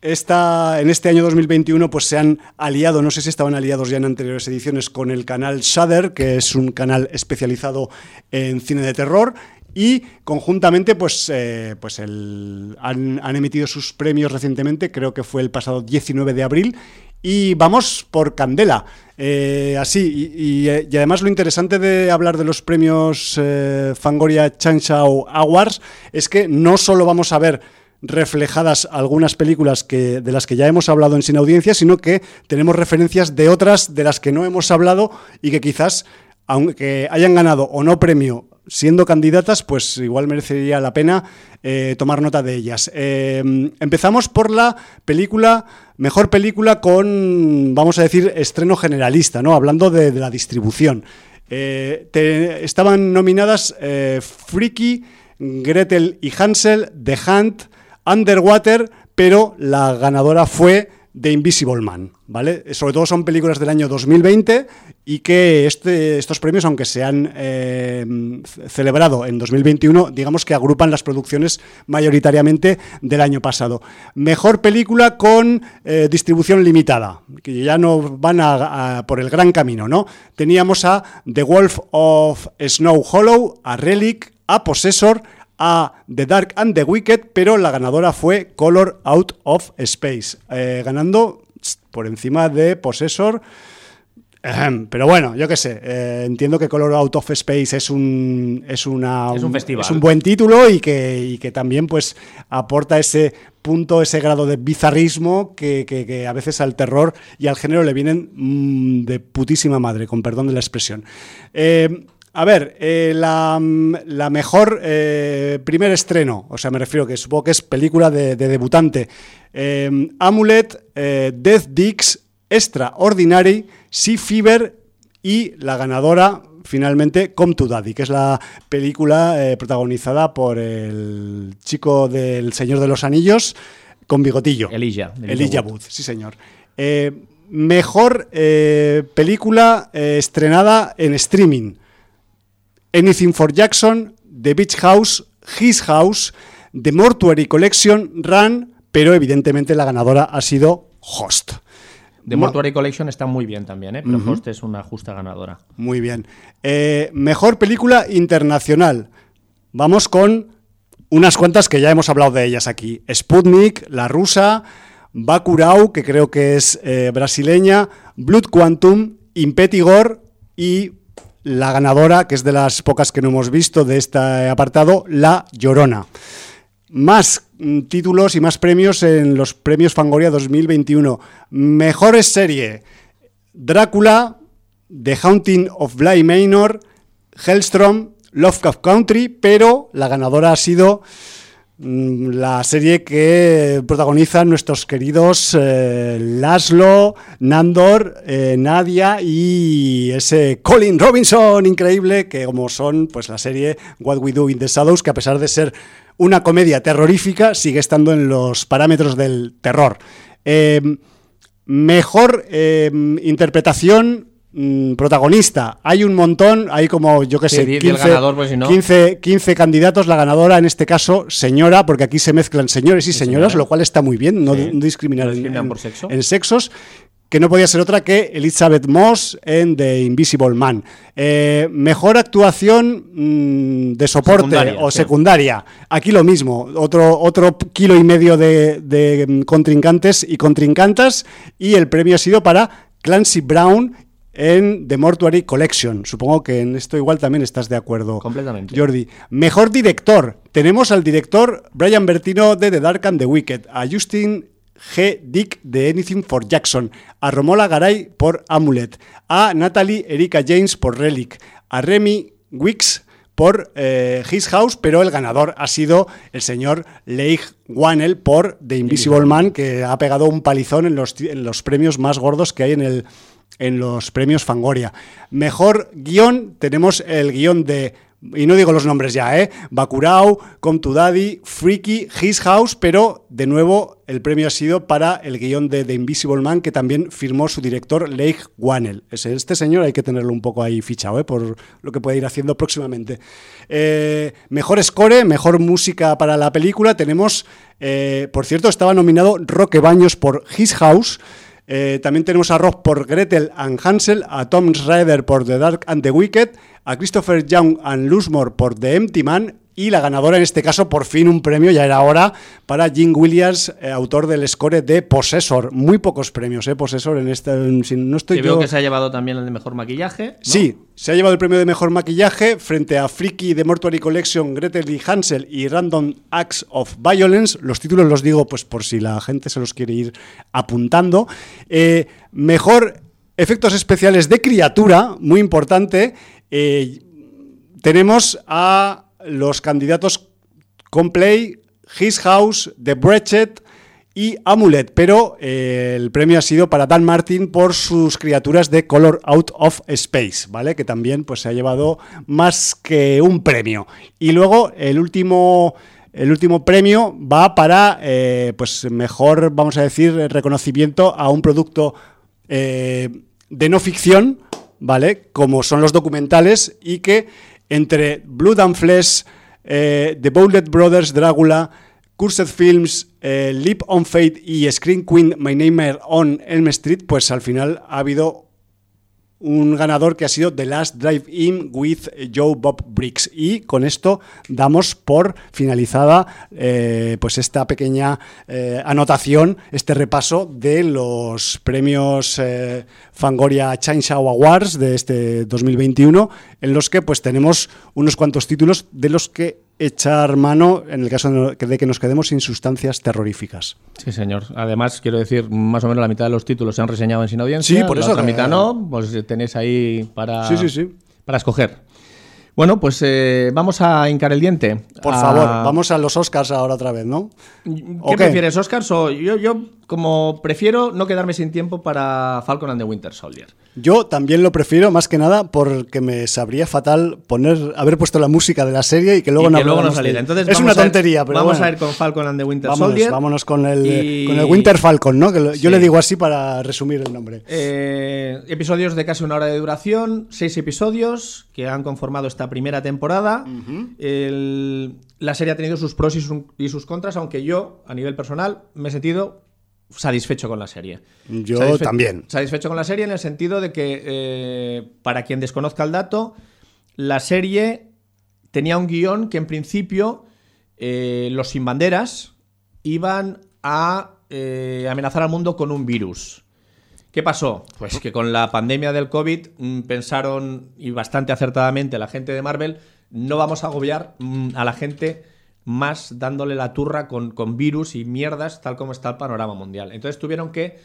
esta, en este año 2021 pues se han aliado, no sé si estaban aliados ya en anteriores ediciones, con el canal Shudder, que es un canal especializado en cine de terror, y conjuntamente pues, eh, pues el- han emitido sus premios recientemente, creo que fue el pasado 19 de abril, y vamos por Candela. Eh, así, eh, y además lo interesante de hablar de los premios eh, Fangoria Chainsaw Awards es que no solo vamos a ver reflejadas algunas películas que, de las que ya hemos hablado en Sin Audiencia, sino que tenemos referencias de otras de las que no hemos hablado y que quizás, aunque hayan ganado o no premio siendo candidatas, pues igual merecería la pena eh, tomar nota de ellas. Eh, empezamos por la película, mejor película con, vamos a decir, estreno generalista, ¿no? Hablando de, la distribución. Eh, estaban nominadas eh, Freaky, Gretel y Hansel, The Hunt, Underwater, pero la ganadora fue The Invisible Man, ¿vale? Sobre todo son películas del año 2020 y que este- estos premios, aunque se han eh, celebrado en 2021, digamos que agrupan las producciones mayoritariamente del año pasado. Mejor película con eh, distribución limitada, que ya no van a- por el gran camino, ¿no? Teníamos a The Wolf of Snow Hollow, a Relic, a Possessor, a The Dark and the Wicked, pero la ganadora fue Color Out of Space, eh, ganando por encima de Possessor. Pero bueno, yo qué sé, eh, entiendo que Color Out of Space es un es una Es un festival. es un buen título y que, y que también pues aporta ese punto, ese grado de bizarrismo que, que- que a veces al terror y al género le vienen mm, de putísima madre, con perdón de la expresión. Eh, a ver, eh, la, la mejor eh, primer estreno, o sea, me refiero que supongo que es película de, de debutante. Eh, Amulet, Death Dix, Extraordinary, Sea Fever y la ganadora finalmente Come to Daddy, que es la película protagonizada por el chico del Señor de los Anillos con bigotillo. Elijah, Elijah Elijah Wood. Wood, sí señor. Mejor película estrenada en streaming. Anything for Jackson, The Beach House, His House, The Mortuary Collection, Run, pero evidentemente la ganadora ha sido Host. The Mortuary Collection está muy bien también, ¿eh? pero Host es una justa ganadora. Muy bien. Eh, mejor película internacional. Vamos con unas cuantas que ya hemos hablado de ellas aquí. Sputnik, La Rusa, Bacurau, que creo que es eh, brasileña, Blood Quantum, Impetigor y la ganadora, que es de las pocas que no hemos visto de este apartado, La Llorona. Más mm, títulos y más premios en los premios Fangoria 2021. Mejores serie. Drácula, The Haunting of Bly Manor, Hellstrom, Lovecraft Country, pero la ganadora ha sido la serie que protagonizan nuestros queridos eh, Laszlo, Nandor, eh, Nadia y ese Colin Robinson increíble que como son pues la serie What We Do in the Shadows que a pesar de ser una comedia terrorífica sigue estando en los parámetros del terror. Eh, Mejor eh, interpretación mm, protagonista. Hay un montón, hay como, yo qué sé, di- di 15, el ganador, pues, si no. 15 15 candidatos. La ganadora, en este caso, señora, porque aquí se mezclan señores y señoras, señora. lo cual está muy bien, no, Sí. no discriminar, No en- discriminan en- por sexo. en sexos que no podía ser otra que Elizabeth Moss en The Invisible Man. Eh, mejor actuación mm, de soporte Secundaria, o sí. secundaria. Aquí lo mismo, otro, otro kilo y medio de, de, mm, contrincantes y contrincantas y el premio ha sido para Clancy Brown en The Mortuary Collection. Supongo que en esto igual también estás de acuerdo. Completamente. Jordi. Mejor director. Tenemos al director Brian Bertino de The Dark and the Wicked, a Justin G. Dick de Anything for Jackson, a Romola Garay por Amulet, a Natalie Erika James por Relic, a Remy Wicks por eh, His House, pero el ganador ha sido el señor Leigh Whannell por The Invisible Man, que ha pegado un palizón en los, en los premios más gordos que hay en el en los premios Fangoria. Mejor guion, tenemos el guion de, y no digo los nombres ya, ¿eh? Bakurao, Come to Daddy, Freaky, His House, pero de nuevo el premio ha sido para el guion de The Invisible Man, que también firmó su director Leigh Whannell. Ese- Este señor hay que tenerlo un poco ahí fichado, ¿eh? Por lo que puede ir haciendo próximamente. Eh, mejor score, mejor música para la película, tenemos, eh, por cierto, estaba nominado Roque Baños por His House, eh, también tenemos a Rob por Gretel and Hansel, a Tom Schrader por The Dark and the Wicked, a Christopher Young and Luzmore por The Empty Man y la ganadora en este caso, por fin un premio, ya era hora, para Jim Williams, eh, autor del score de Possessor. Muy pocos premios, ¿eh? Possessor en este... si no estoy Y veo yo- que se ha llevado también el de mejor maquillaje. ¿no? Sí, se ha llevado el premio de mejor maquillaje frente a Freaky de Mortuary Collection, Gretel y Hansel y Random Acts of Violence. Los títulos los digo pues por si la gente se los quiere ir apuntando. Eh, mejor efectos especiales de criatura, muy importante. Eh, tenemos a los candidatos Complay, His House, The Brechet y Amulet, pero eh, el premio ha sido para Dan Martin por sus criaturas de Color Out of Space, ¿vale? Que también pues, se ha llevado más que un premio. Y luego el último, el último premio va para, eh, pues mejor, vamos a decir, reconocimiento a un producto eh, de no ficción, ¿vale? Como son los documentales y que entre Blood and Flesh, eh, The Bowlet Brothers, Drácula, Cursed Films, eh, Leap on Fate y Screen Queen, My Name on Elm Street, pues al final ha habido un ganador que ha sido The Last Drive-In with Joe Bob Briggs. Y con esto damos por finalizada eh, pues esta pequeña eh, anotación, este repaso de los premios eh, Fangoria Chainsaw Awards de este 2021, en los que pues tenemos unos cuantos títulos de los que echar mano en el caso de que nos quedemos sin sustancias terroríficas. Sí, señor. Además, quiero decir, más o menos la mitad de los títulos se han reseñado en Sin Audiencia. Sí, por eso La otra que- mitad no, pues tenéis ahí para, Sí, sí, sí. para escoger. Bueno, pues eh, vamos a hincar el diente. Por A- favor, vamos a los Oscars ahora otra vez, ¿no? ¿Qué prefieres, Oscars? O yo, yo, como prefiero no quedarme sin tiempo para Falcon and the Winter Soldier. Yo también lo prefiero, más que nada, porque me sabría fatal poner, haber puesto la música de la serie y que luego y no que luego no saliera. Entonces, es una ir- tontería, pero Vamos bueno. a ir con Falcon and the Winter vámonos, Soldier. vámonos con el, Y- con el Winter Falcon, ¿no? Que lo- yo le digo así para resumir el nombre. Eh, episodios de casi una hora de duración, seis episodios que han conformado esta primera temporada. El- la serie ha tenido sus pros y sus, y sus contras, aunque yo, a nivel personal, me he sentido satisfecho con la serie. Yo Satisfe- también. Satisfecho con la serie en el sentido de que, eh, para quien desconozca el dato, la serie tenía un guion que en principio eh, los sin banderas iban a eh, amenazar al mundo con un virus. ¿Qué pasó? Pues que con la pandemia del COVID mm, pensaron, y bastante acertadamente, la gente de Marvel, no vamos a agobiar mm, a la gente más dándole la turra con, con virus y mierdas, tal como está el panorama mundial. Entonces tuvieron que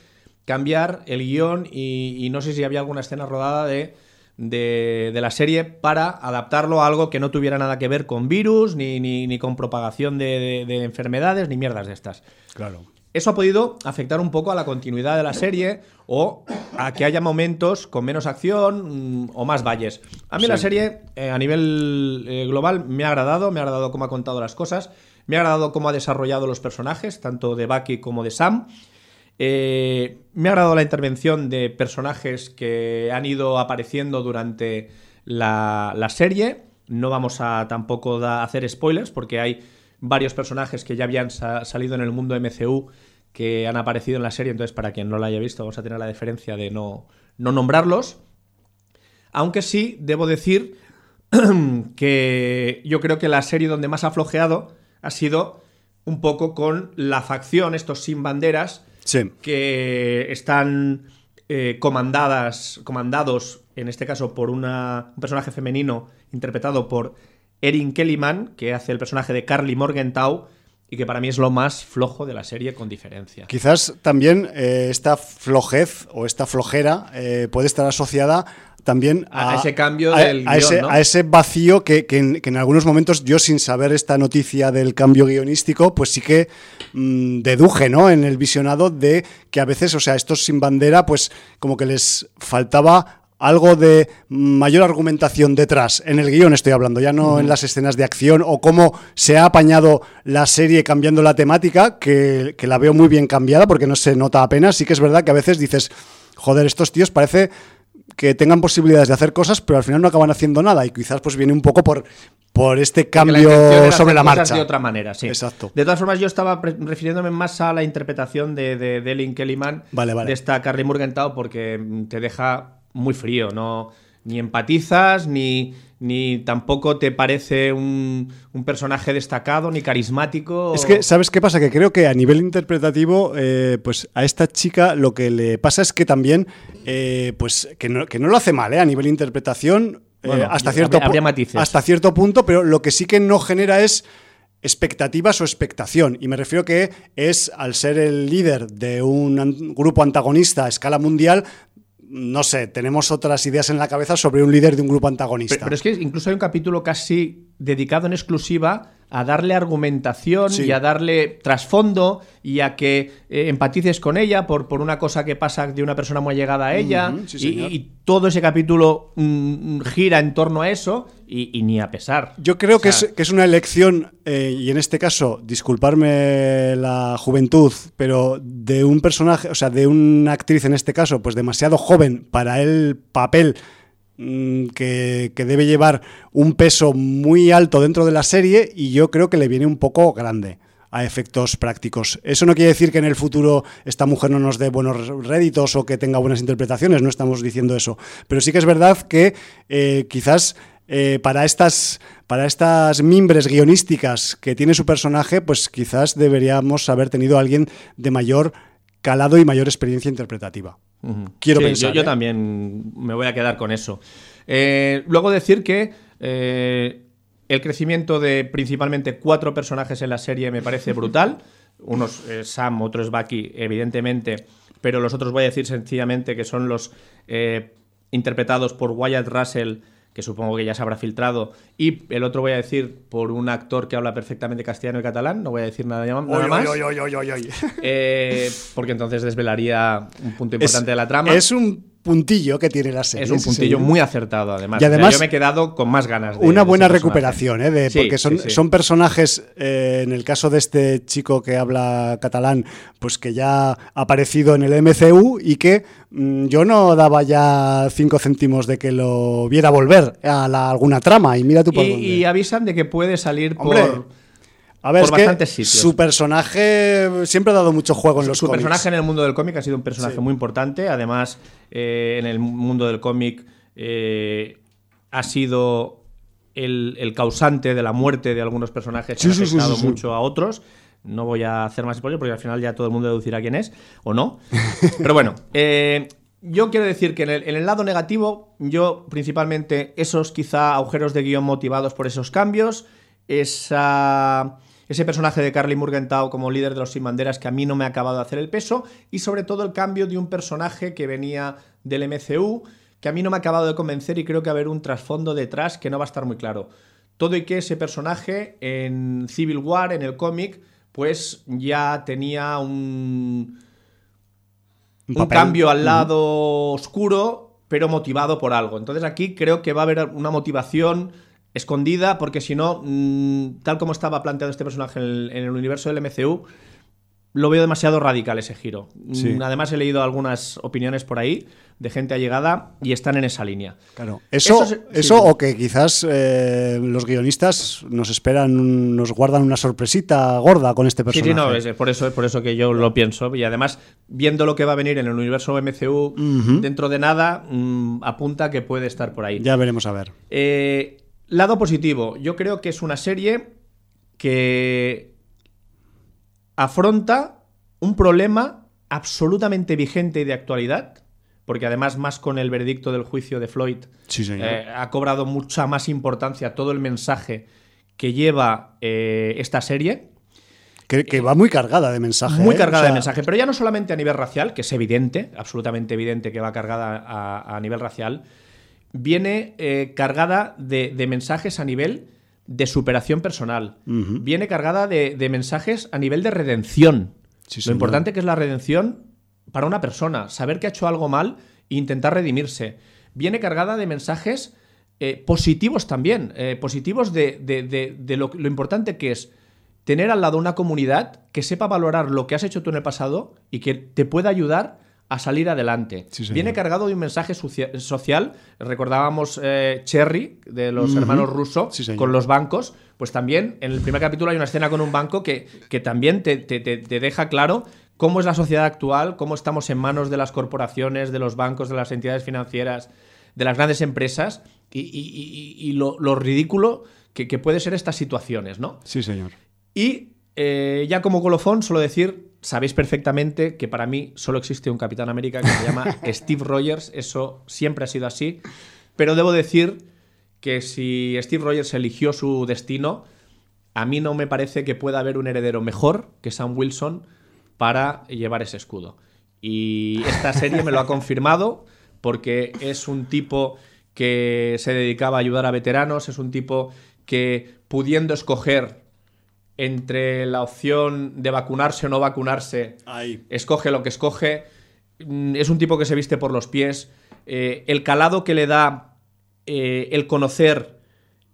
cambiar el guion y, y no sé si había alguna escena rodada de, de, la serie para adaptarlo a algo que no tuviera nada que ver con virus, ni, ni- ni con propagación de- de enfermedades, ni mierdas de estas. Claro. Eso ha podido afectar un poco a la continuidad de la serie o a que haya momentos con menos acción mm, o más valles. A mí la serie, eh, a nivel eh, global, me ha agradado, me ha agradado cómo ha contado las cosas, me ha agradado cómo ha desarrollado los personajes, tanto de Bucky como de Sam. Eh, me ha agradado la intervención de personajes que han ido apareciendo durante la, la serie. No vamos a tampoco da- hacer spoilers porque hay varios personajes que ya habían sa- salido en el mundo MCU que han aparecido en la serie. Entonces, para quien no la haya visto, vamos a tener la deferencia de no, no nombrarlos. Aunque sí, debo decir que yo creo que la serie donde más ha flojeado ha sido un poco con la facción, estos sin banderas, Sí. que están eh, comandadas, comandados, en este caso, por una- un personaje femenino interpretado por Erin Kellyman, que hace el personaje de Carly Morgenthau, y que para mí es lo más flojo de la serie con diferencia. Quizás también eh, esta flojez o esta flojera eh, puede estar asociada también A- ese cambio a- del a guion, ese, ¿no? a ese vacío que, que en, que en algunos momentos yo sin saber esta noticia del cambio guionístico pues sí que mm, deduje ¿no? en el visionado de que a veces o sea estos sin bandera pues como que les faltaba algo de mayor argumentación detrás, en el guion estoy hablando, ya no en las escenas de acción o cómo se ha apañado la serie cambiando la temática, que, que la veo muy bien cambiada porque no se nota apenas, sí que es verdad que a veces dices, joder, estos tíos parece que tengan posibilidades de hacer cosas, pero al final no acaban haciendo nada y quizás pues viene un poco por, por este la cambio sobre la marcha. De otra manera, sí. Exacto. De todas formas, yo estaba refiriéndome más a la interpretación de, de, de Ellen Kellyman Vale, vale. de esta Carly Morgenthau porque te deja muy frío, no ni empatizas ni ni tampoco te parece un, un personaje destacado ni carismático. Es que, ¿sabes qué pasa? Que creo que a nivel interpretativo, eh, pues a esta chica lo que le pasa es que también, eh, pues que no, que no lo hace mal, ¿eh? A nivel interpretación, eh, Bueno, hasta, cierto habría- hasta cierto punto, pero lo que sí que no genera es expectativas o expectación. Y me refiero que es, al ser el líder de un grupo antagonista a escala mundial, no sé, tenemos otras ideas en la cabeza sobre un líder de un grupo antagonista. Pero, pero es que incluso hay un capítulo casi dedicado en exclusiva a darle argumentación Sí. y a darle trasfondo y a que eh, empatices con ella por, por una cosa que pasa de una persona muy llegada a ella. Sí, y, todo ese capítulo mm, gira en torno a eso y, y ni a pesar. Yo creo que, O sea, es, que es una elección, eh, y en este caso, disculparme la juventud, pero de un personaje, o sea, de una actriz en este caso, pues demasiado joven para el papel mm, que, que debe llevar un peso muy alto dentro de la serie, y yo creo que le viene un poco grande a efectos prácticos. Eso no quiere decir que en el futuro esta mujer no nos dé buenos réditos o que tenga buenas interpretaciones, no estamos diciendo eso. Pero sí que es verdad que eh, quizás eh, para estas para estas mimbres guionísticas que tiene su personaje, pues quizás deberíamos haber tenido a alguien de mayor calado y mayor experiencia interpretativa. Quiero Sí, pensar, Yo, yo ¿eh? también me voy a quedar con eso. Eh, luego decir que eh, el crecimiento de principalmente cuatro personajes en la serie me parece brutal. Unos es Sam, otro es Bucky, evidentemente, pero los otros voy a decir sencillamente que son los interpretados por Wyatt Russell, que supongo que ya se habrá filtrado, y el otro voy a decir por un actor que habla perfectamente castellano y catalán, no voy a decir nada, nada más. oy, oy, oy, oy, oy. Eh, porque entonces desvelaría un punto importante de la trama. Es un puntillo que tiene la serie. Es un puntillo muy acertado, además. Y O sea, además- yo me he quedado con más ganas de. Una buena personaje. recuperación, ¿eh? De- Sí, porque son, sí, son personajes, eh, en el caso de este chico que habla catalán, pues que ya ha aparecido en el MCU y que mm, yo no daba ya cinco céntimos de que lo viera volver a la- alguna trama. Y mira tú por Y, dónde. y avisan de que puede salir Hombre, por. A ver, por es que sitios. su personaje siempre ha dado mucho juego en los Su cómics. personaje en el mundo del cómic ha sido un personaje Sí. muy importante. Además, eh, en el mundo del cómic eh, ha sido el, el causante de la muerte de algunos personajes que Sí, han sí, afectado mucho a otros. No voy a hacer más spoiler porque al final ya todo el mundo deducirá quién es o no. Pero bueno, eh, yo quiero decir que en el, en el lado negativo, yo principalmente esos quizá agujeros de guion motivados por esos cambios, esa, ese personaje de Carly Morgenthau como líder de los Sin Banderas que a mí no me ha acabado de hacer el peso y sobre todo el cambio de un personaje que venía del MCU que a mí no me ha acabado de convencer y creo que va a haber un trasfondo detrás que no va a estar muy claro. Todo y que ese personaje en Civil War, en el cómic, pues ya tenía un, Un cambio al lado oscuro, pero motivado por algo. Entonces aquí creo que va a haber una motivación escondida, porque si no, mm, tal como estaba planteado este personaje en el, en el universo del MCU, lo veo demasiado radical ese giro. Sí. Mm, Además he leído algunas opiniones por ahí de gente allegada y están en esa línea. Claro. Eso, Eso sí. o que quizás eh, los guionistas nos esperan, nos guardan una sorpresita gorda con este Sí, personaje. sí, no, es por eso, es por eso que yo lo pienso. Y además, viendo lo que va a venir en el universo MCU, dentro de nada, mm, apunta que puede estar por ahí. Ya veremos a ver. Eh, lado positivo, yo creo que es una serie que afronta un problema absolutamente vigente y de actualidad, porque además más con el veredicto del juicio de Floyd Sí, eh, ha cobrado mucha más importancia todo el mensaje que lleva eh, esta serie. que, que va muy cargada de mensaje. Muy ¿eh? cargada O sea, de mensaje, pero ya no solamente a nivel racial, que es evidente, absolutamente evidente que va cargada a, a nivel racial, viene eh, cargada de, de mensajes a nivel de superación personal, viene cargada de, de mensajes a nivel de redención. Sí, Lo señor. importante que es la redención para una persona, saber que ha hecho algo mal e intentar redimirse. Viene cargada de mensajes eh, positivos también, eh, positivos de, de- de- de lo, lo importante que es tener al lado una comunidad que sepa valorar lo que has hecho tú en el pasado y que te pueda ayudar a salir adelante. Sí. Viene cargado de un mensaje socia- social. Recordábamos eh, Cherry, de los hermanos Russo, Sí, con los bancos. Pues también en el primer capítulo hay una escena con un banco que, que también te, te- te- te deja claro cómo es la sociedad actual, cómo estamos en manos de las corporaciones, de los bancos, de las entidades financieras, de las grandes empresas y, y- y- y lo, lo ridículo que, que puede ser estas situaciones, ¿no? Sí, señor. Y eh, ya como colofón, solo decir, sabéis perfectamente que para mí solo existe un Capitán América que se llama Steve Rogers, eso siempre ha sido así, pero debo decir que si Steve Rogers eligió su destino, a mí no me parece que pueda haber un heredero mejor que Sam Wilson para llevar ese escudo. Y esta serie me lo ha confirmado porque es un tipo que se dedicaba a ayudar a veteranos, es un tipo que pudiendo escoger entre la opción de vacunarse o no vacunarse, Ahí. escoge lo que escoge. Mm, Es un tipo que se viste por los pies. Eh, el calado que le da eh, el conocer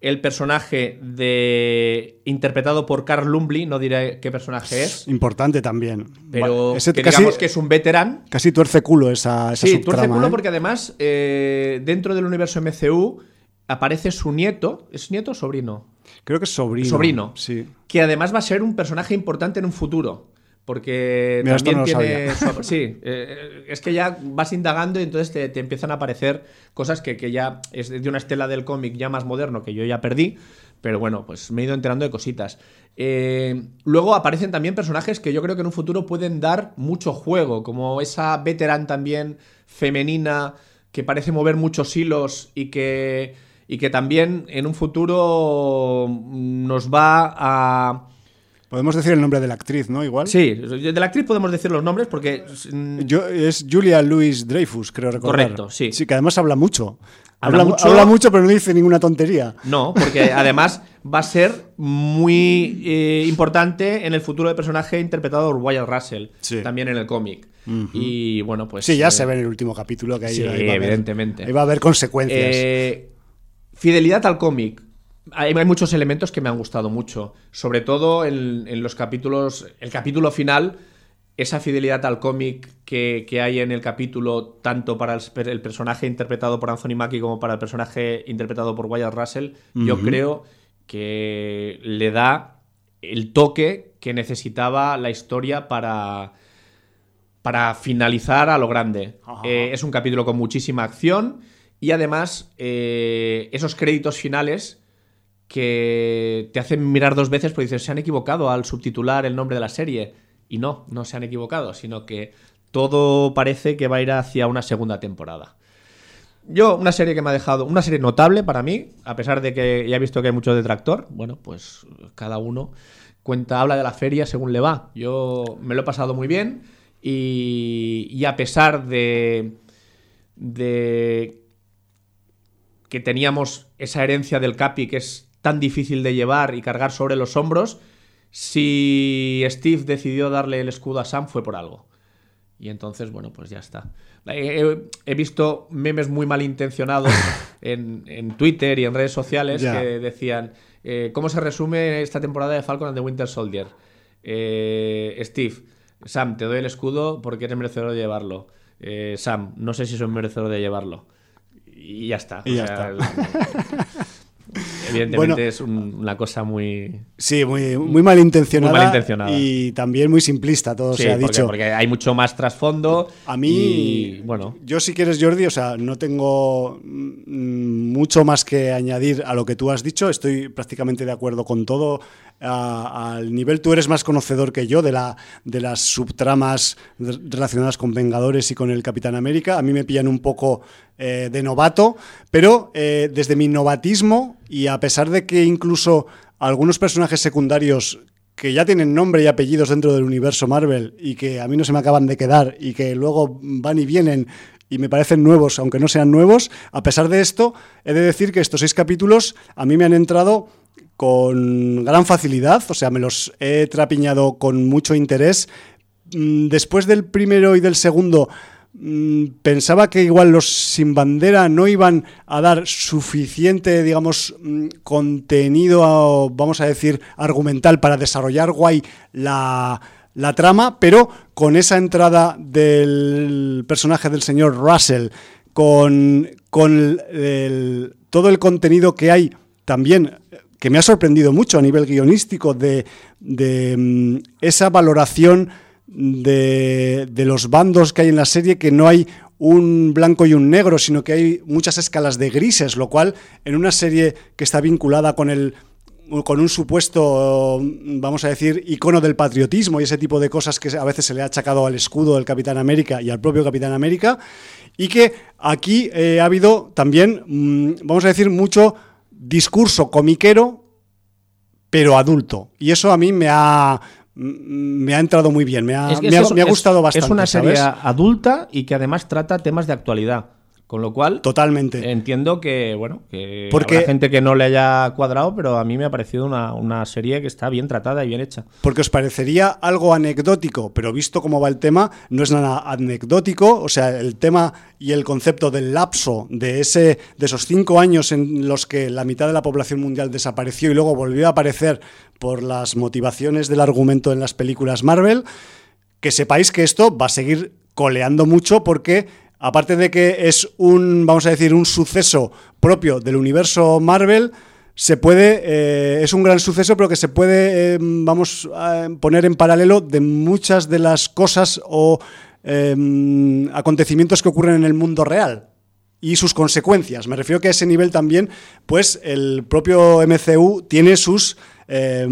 el personaje de interpretado por Carl Lumbly, no diré qué personaje es, Importante también. pero ese que casi, digamos que es un veterán. casi tuerce culo esa, esa Sí, tuerce culo ¿eh? porque además dentro del universo MCU aparece su nieto, ¿es nieto o sobrino? Creo que es sobrino. Sobrino. Sí. que además va a ser un personaje importante en un futuro. Porque Mira, también no tiene. su- sí, eh, es que ya vas indagando y entonces te, te empiezan a aparecer cosas que, que ya es de una estela del cómic ya más moderno que yo ya perdí. Pero bueno, pues me he ido enterando de cositas. Eh, luego aparecen también personajes que yo creo que en un futuro pueden dar mucho juego, como esa veterán también femenina que parece mover muchos hilos y que, y que también en un futuro nos va a. Podemos decir el nombre de la actriz, ¿no? Igual. Sí, de la actriz podemos decir los nombres porque. mm, Yo- es Julia Louis Dreyfus, creo recordar. Correcto, sí. Sí, que además habla mucho. Habla Habla, mucho. habla mucho, pero no dice ninguna tontería. No, porque además va a ser muy eh, importante en el futuro del personaje interpretado por Wyatt Russell, Sí. también en el cómic. Y bueno, pues. Sí, ya eh, se ve en el último capítulo que ahí, sí, ahí va a haber- evidentemente. ahí va a haber consecuencias. Eh, fidelidad al cómic. Hay, hay muchos elementos que me han gustado mucho. Sobre todo en, en los capítulos. El capítulo final. Esa fidelidad al cómic que, que hay en el capítulo, tanto para el, el personaje interpretado por Anthony Mackie como para el personaje interpretado por Wyatt Russell, yo creo que le da el toque que necesitaba la historia para, para finalizar a lo grande. Eh, es un capítulo con muchísima acción y además eh, esos créditos finales que te hacen mirar dos veces porque dices, se han equivocado al subtitular el nombre de la serie. Y no, no se han equivocado, sino que todo parece que va a ir hacia una segunda temporada. Yo, una serie que me ha dejado, una serie notable para mí, a pesar de que ya he visto que hay mucho detractor, bueno, pues cada uno cuenta, habla de la feria según le va. Yo me lo he pasado muy bien y, y a pesar de, de que teníamos esa herencia del Capi que es tan difícil de llevar y cargar sobre los hombros, si Steve decidió darle el escudo a Sam fue por algo. Y entonces, bueno, pues ya está. He, he- he visto memes muy malintencionados en, en Twitter y en redes sociales que decían, eh, ¿cómo se resume esta temporada de Falcon and the Winter Soldier? Eh, Steve, Sam, te doy el escudo porque eres merecedor de llevarlo. Eh, Sam, no sé si soy merecedor de llevarlo. Y ya está. Y ya está. el- Evidentemente Bueno. es un- una cosa muy. Sí, muy, muy malintencionada. Muy malintencionada. Y también muy simplista, todo Sí, se ha porque, dicho. porque hay mucho más trasfondo. A mí, y, bueno, yo si quieres, Jordi, o sea, no tengo mm, mucho más que añadir a lo que tú has dicho. Estoy prácticamente de acuerdo con todo. A- al nivel, tú eres más conocedor que yo de, la, de las subtramas relacionadas con Vengadores y con el Capitán América. A mí me pillan un poco eh, de novato, pero eh, desde mi novatismo y a pesar de que incluso algunos personajes secundarios que ya tienen nombre y apellidos dentro del universo Marvel y que a mí no se me acaban de quedar y que luego van y vienen y me parecen nuevos, aunque no sean nuevos, a pesar de esto, he de decir que estos seis capítulos a mí me han entrado con gran facilidad, o sea, me los he trapiñado con mucho interés. Mm, Después del primero y del segundo, pensaba que igual los sin bandera no iban a dar suficiente, digamos, mm, contenido, vamos a decir, argumental para desarrollar guay la, la trama, pero con esa entrada del personaje del señor Russell, con, con todo el contenido que hay también que me ha sorprendido mucho a nivel guionístico de, de, mm, esa valoración de, los bandos que hay en la serie, que no hay un blanco y un negro, sino que hay muchas escalas de grises, lo cual en una serie que está vinculada con el con un supuesto, vamos a decir, icono del patriotismo y ese tipo de cosas que a veces se le ha achacado al escudo del Capitán América y al propio Capitán América, y que aquí eh, ha habido también, mm, vamos a decir, mucho discurso comiquero, pero adulto. Y eso a mí me ha, me ha entrado muy bien, me ha, Es que me ha- es- me ha es- gustado bastante. Es una serie ¿sabes? adulta y que además trata temas de actualidad. Con lo cual, Totalmente. entiendo que, bueno, que Porque- habrá gente que no le haya cuadrado, pero a mí me ha parecido una, una serie que está bien tratada y bien hecha. Porque os parecería algo anecdótico, pero visto cómo va el tema, no es nada anecdótico. O sea, el tema y el concepto del lapso de, ese, de esos cinco años en los que la mitad de la población mundial desapareció y luego volvió a aparecer por las motivaciones del argumento en las películas Marvel, que sepáis que esto va a seguir coleando mucho porque aparte de que es un, vamos a decir, un suceso propio del universo Marvel, se puede, eh, es un gran suceso, pero que se puede, eh, vamos poner en paralelo de muchas de las cosas o eh, acontecimientos que ocurren en el mundo real y sus consecuencias. Me refiero que a ese nivel también, pues el propio MCU tiene sus eh,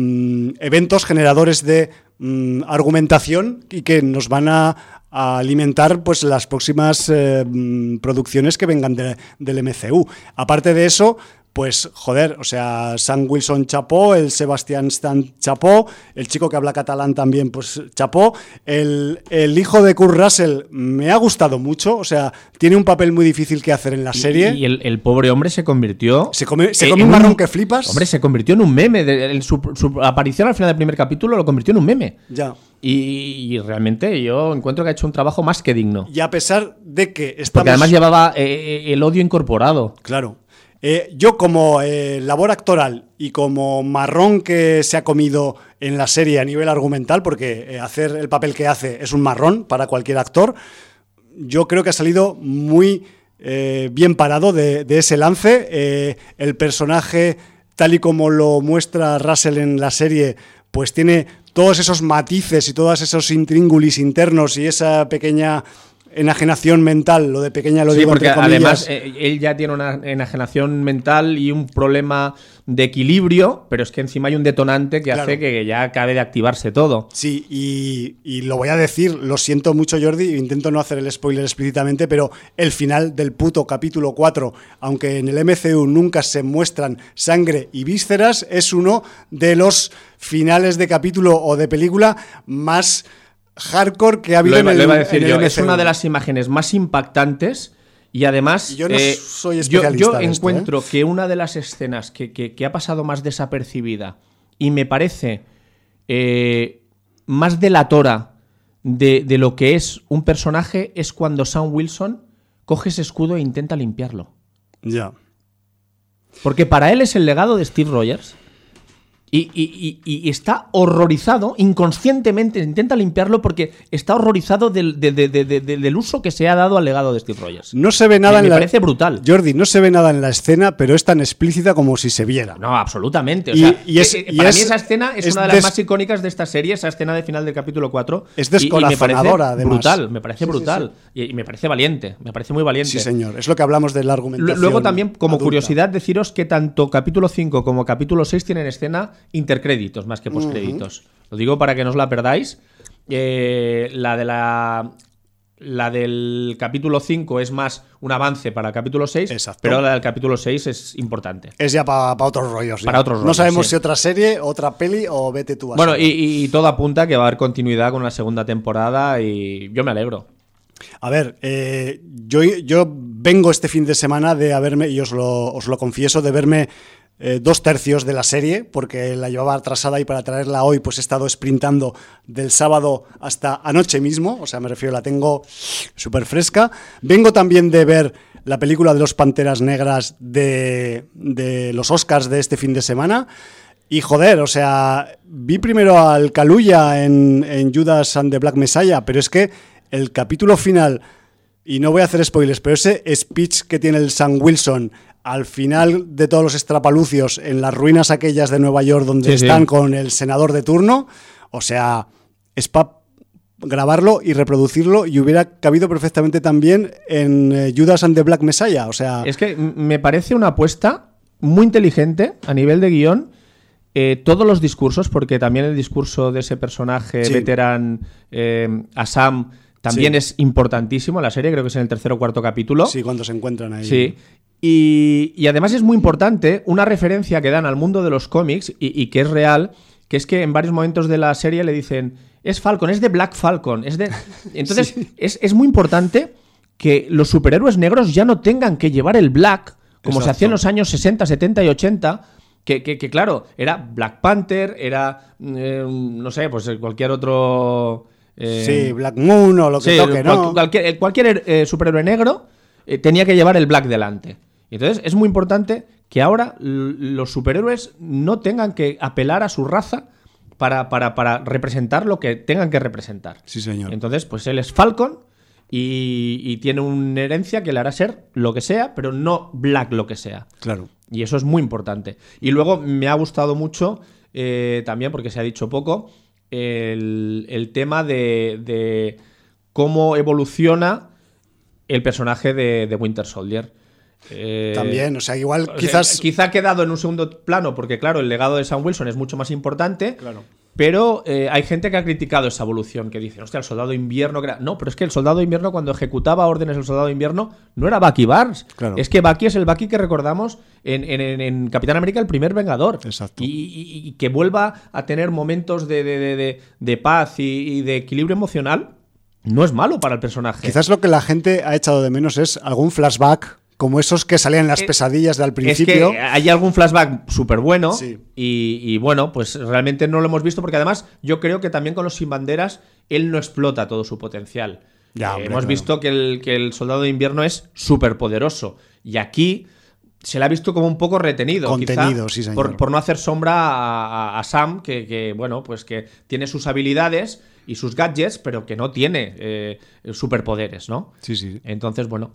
eventos generadores de mm, argumentación y que nos van a, alimentar pues las próximas eh, mm, producciones que vengan de- del MCU. Aparte de eso, pues joder, o sea, Sam Wilson chapó, el Sebastián Stan chapó, el chico que habla catalán también pues chapó, el, el hijo de Kurt Russell me ha gustado mucho, o sea, tiene un papel muy difícil que hacer en la serie. Y, y el, el pobre hombre se convirtió. Se come- se eh, come un marrón que flipas. Hombre, se convirtió en un meme. de- su, su aparición al final del primer capítulo lo convirtió en un meme. Ya. Y, y realmente yo encuentro que ha hecho un trabajo más que digno. Y a pesar de que estamos... Porque además llevaba eh, el odio incorporado. Claro. Eh, yo como eh, labor actoral y como marrón que se ha comido en la serie a nivel argumental, porque eh, hacer el papel que hace es un marrón para cualquier actor, yo creo que ha salido muy bien parado de, ese lance. El personaje, tal y como lo muestra Russell en la serie, pues tiene todos esos matices y todos esos intríngulis internos y esa pequeña enajenación mental, lo de pequeña lo Sí, digo porque entre comillas. además eh, él ya tiene una enajenación mental y un problema de equilibrio, pero es que encima hay un detonante que Claro. hace que ya acabe de activarse todo. Sí, y, y lo voy a decir, lo siento mucho Jordi, intento no hacer el spoiler explícitamente, pero el final del puto capítulo 4, aunque en el MCU nunca se muestran sangre y vísceras, es uno de los finales de capítulo o de película más hardcore que ha habido Lo en el, lo iba a decir en el yo, es una de las imágenes más impactantes y además Y yo no eh, soy yo- esto, encuentro que una de las escenas que, que- que ha pasado más desapercibida y me parece eh, más delatora de, de lo que es un personaje es cuando Sam Wilson coge ese escudo e intenta limpiarlo. Ya. Porque para él es el legado de Steve Rogers. Y, y- y- y está horrorizado, inconscientemente, intenta limpiarlo porque está horrorizado del, de- de- de- de- de- del uso que se ha dado al legado de Steve Rogers. No se ve nada Me- en me la. parece brutal. Jordi, no se ve nada en la escena, pero es tan explícita como si se viera. No, absolutamente. O Y- sea, es- eh, eh, para es- mí esa escena es, es una de las más icónicas de esta serie, esa escena de final del capítulo 4. Es Y- y me parece descorazonadora, además. Brutal, me parece Sí, sí, brutal. Y, y me parece valiente, me parece muy valiente. Sí, señor. Es lo que hablamos de la argumentación. Luego también, como adulta. curiosidad, deciros que tanto capítulo 5 como capítulo 6 tienen escena intercréditos más que postcréditos. Lo digo para que no os la perdáis. Eh, la de la. La del capítulo 5 es más un avance para el capítulo 6, Exacto. pero la del capítulo 6 es importante. Es ya para otros rollos. ya. Para otros No rollos, sabemos sí. si otra serie, otra peli o vete tú a Bueno, y, y todo apunta que va a haber continuidad con la segunda temporada y yo me alegro. A ver, eh, yo, yo vengo este fin de semana de haberme, y os lo, confieso, de verme eh, dos tercios de la serie, porque la llevaba atrasada y para traerla hoy pues he estado sprintando del sábado hasta anoche mismo, o sea, me refiero, la tengo súper fresca. Vengo también de ver la película de los Panteras Negras de, de los Oscars de este fin de semana. Y joder, o sea, vi primero al Kaluuya en, en Judas and the Black Messiah, pero es que el capítulo final, y no voy a hacer spoilers, pero ese speech que tiene el Sam Wilson al final de todos los estrapalucios en las ruinas aquellas de Nueva York donde Sí, sí. están con el senador de turno, o sea, es para grabarlo y reproducirlo y hubiera cabido perfectamente también en eh, Judas and the Black Messiah, o sea, Es que me parece una apuesta muy inteligente a nivel de guion. eh, todos los discursos, porque también el discurso de ese personaje Sí. veteran eh, Assam también Sí. es importantísimo la serie, creo que es en el tercer o cuarto capítulo. sí, cuando se encuentran ahí. Sí. Y, y además es muy importante una referencia que dan al mundo de los cómics y, y que es real, que es que en varios momentos de la serie le dicen, es Falcon, es de Black Falcon, es de... Entonces es, es muy importante que los superhéroes negros ya no tengan que llevar el Black, como se hacía en los años 60, 70 y 80. Que, que- que, claro, era Black Panther, era, eh, no sé, pues cualquier otro... eh, Sí, Black Moon o lo que Sí, toque, ¿no? cualquier, eh, cualquier, eh, superhéroe negro eh, tenía que llevar el black delante. Entonces es muy importante que ahora los superhéroes no tengan que apelar a su raza para, para- para representar lo que tengan que representar. Sí, señor. Entonces, pues él es Falcon y, y tiene una herencia que le hará ser lo que sea, pero no black lo que sea. Claro. Y eso es muy importante. Y luego me ha gustado mucho, también porque se ha dicho poco, el, el tema de, de cómo evoluciona el personaje de, de Winter Soldier. Eh, También, o sea, igual o sea, quizás... quizá ha quedado en un segundo plano, porque claro, el legado de Sam Wilson es mucho más importante. Claro. Pero eh, hay gente que ha criticado esa evolución, que dice, hostia, el soldado de invierno. que era-". No, pero es que el soldado de invierno, cuando ejecutaba órdenes el soldado de invierno, no era Bucky Barnes. Claro. Es que Bucky es el Bucky que recordamos en, en- en- en Capitán América, el primer Vengador. Exacto. Y, y- y que vuelva a tener momentos de, de- de- de- de paz y, y de equilibrio emocional, no es malo para el personaje. Quizás lo que la gente ha echado de menos es algún flashback como esos que salían en las Eh, pesadillas del Es principio. que hay algún flashback súper bueno Sí. y, y bueno, pues realmente no lo hemos visto porque además yo creo que también con los sin banderas él no explota todo su potencial. Ya, Eh, hemos claro. visto que el, que el soldado de invierno es súper poderoso y aquí se le ha visto como un poco retenido. Contenido, quizá, sí, señor. Por, por no hacer sombra a, a- a Sam, que, que, bueno, pues que tiene sus habilidades y sus gadgets, pero que no tiene eh, superpoderes, ¿no? Sí, sí. Entonces, bueno.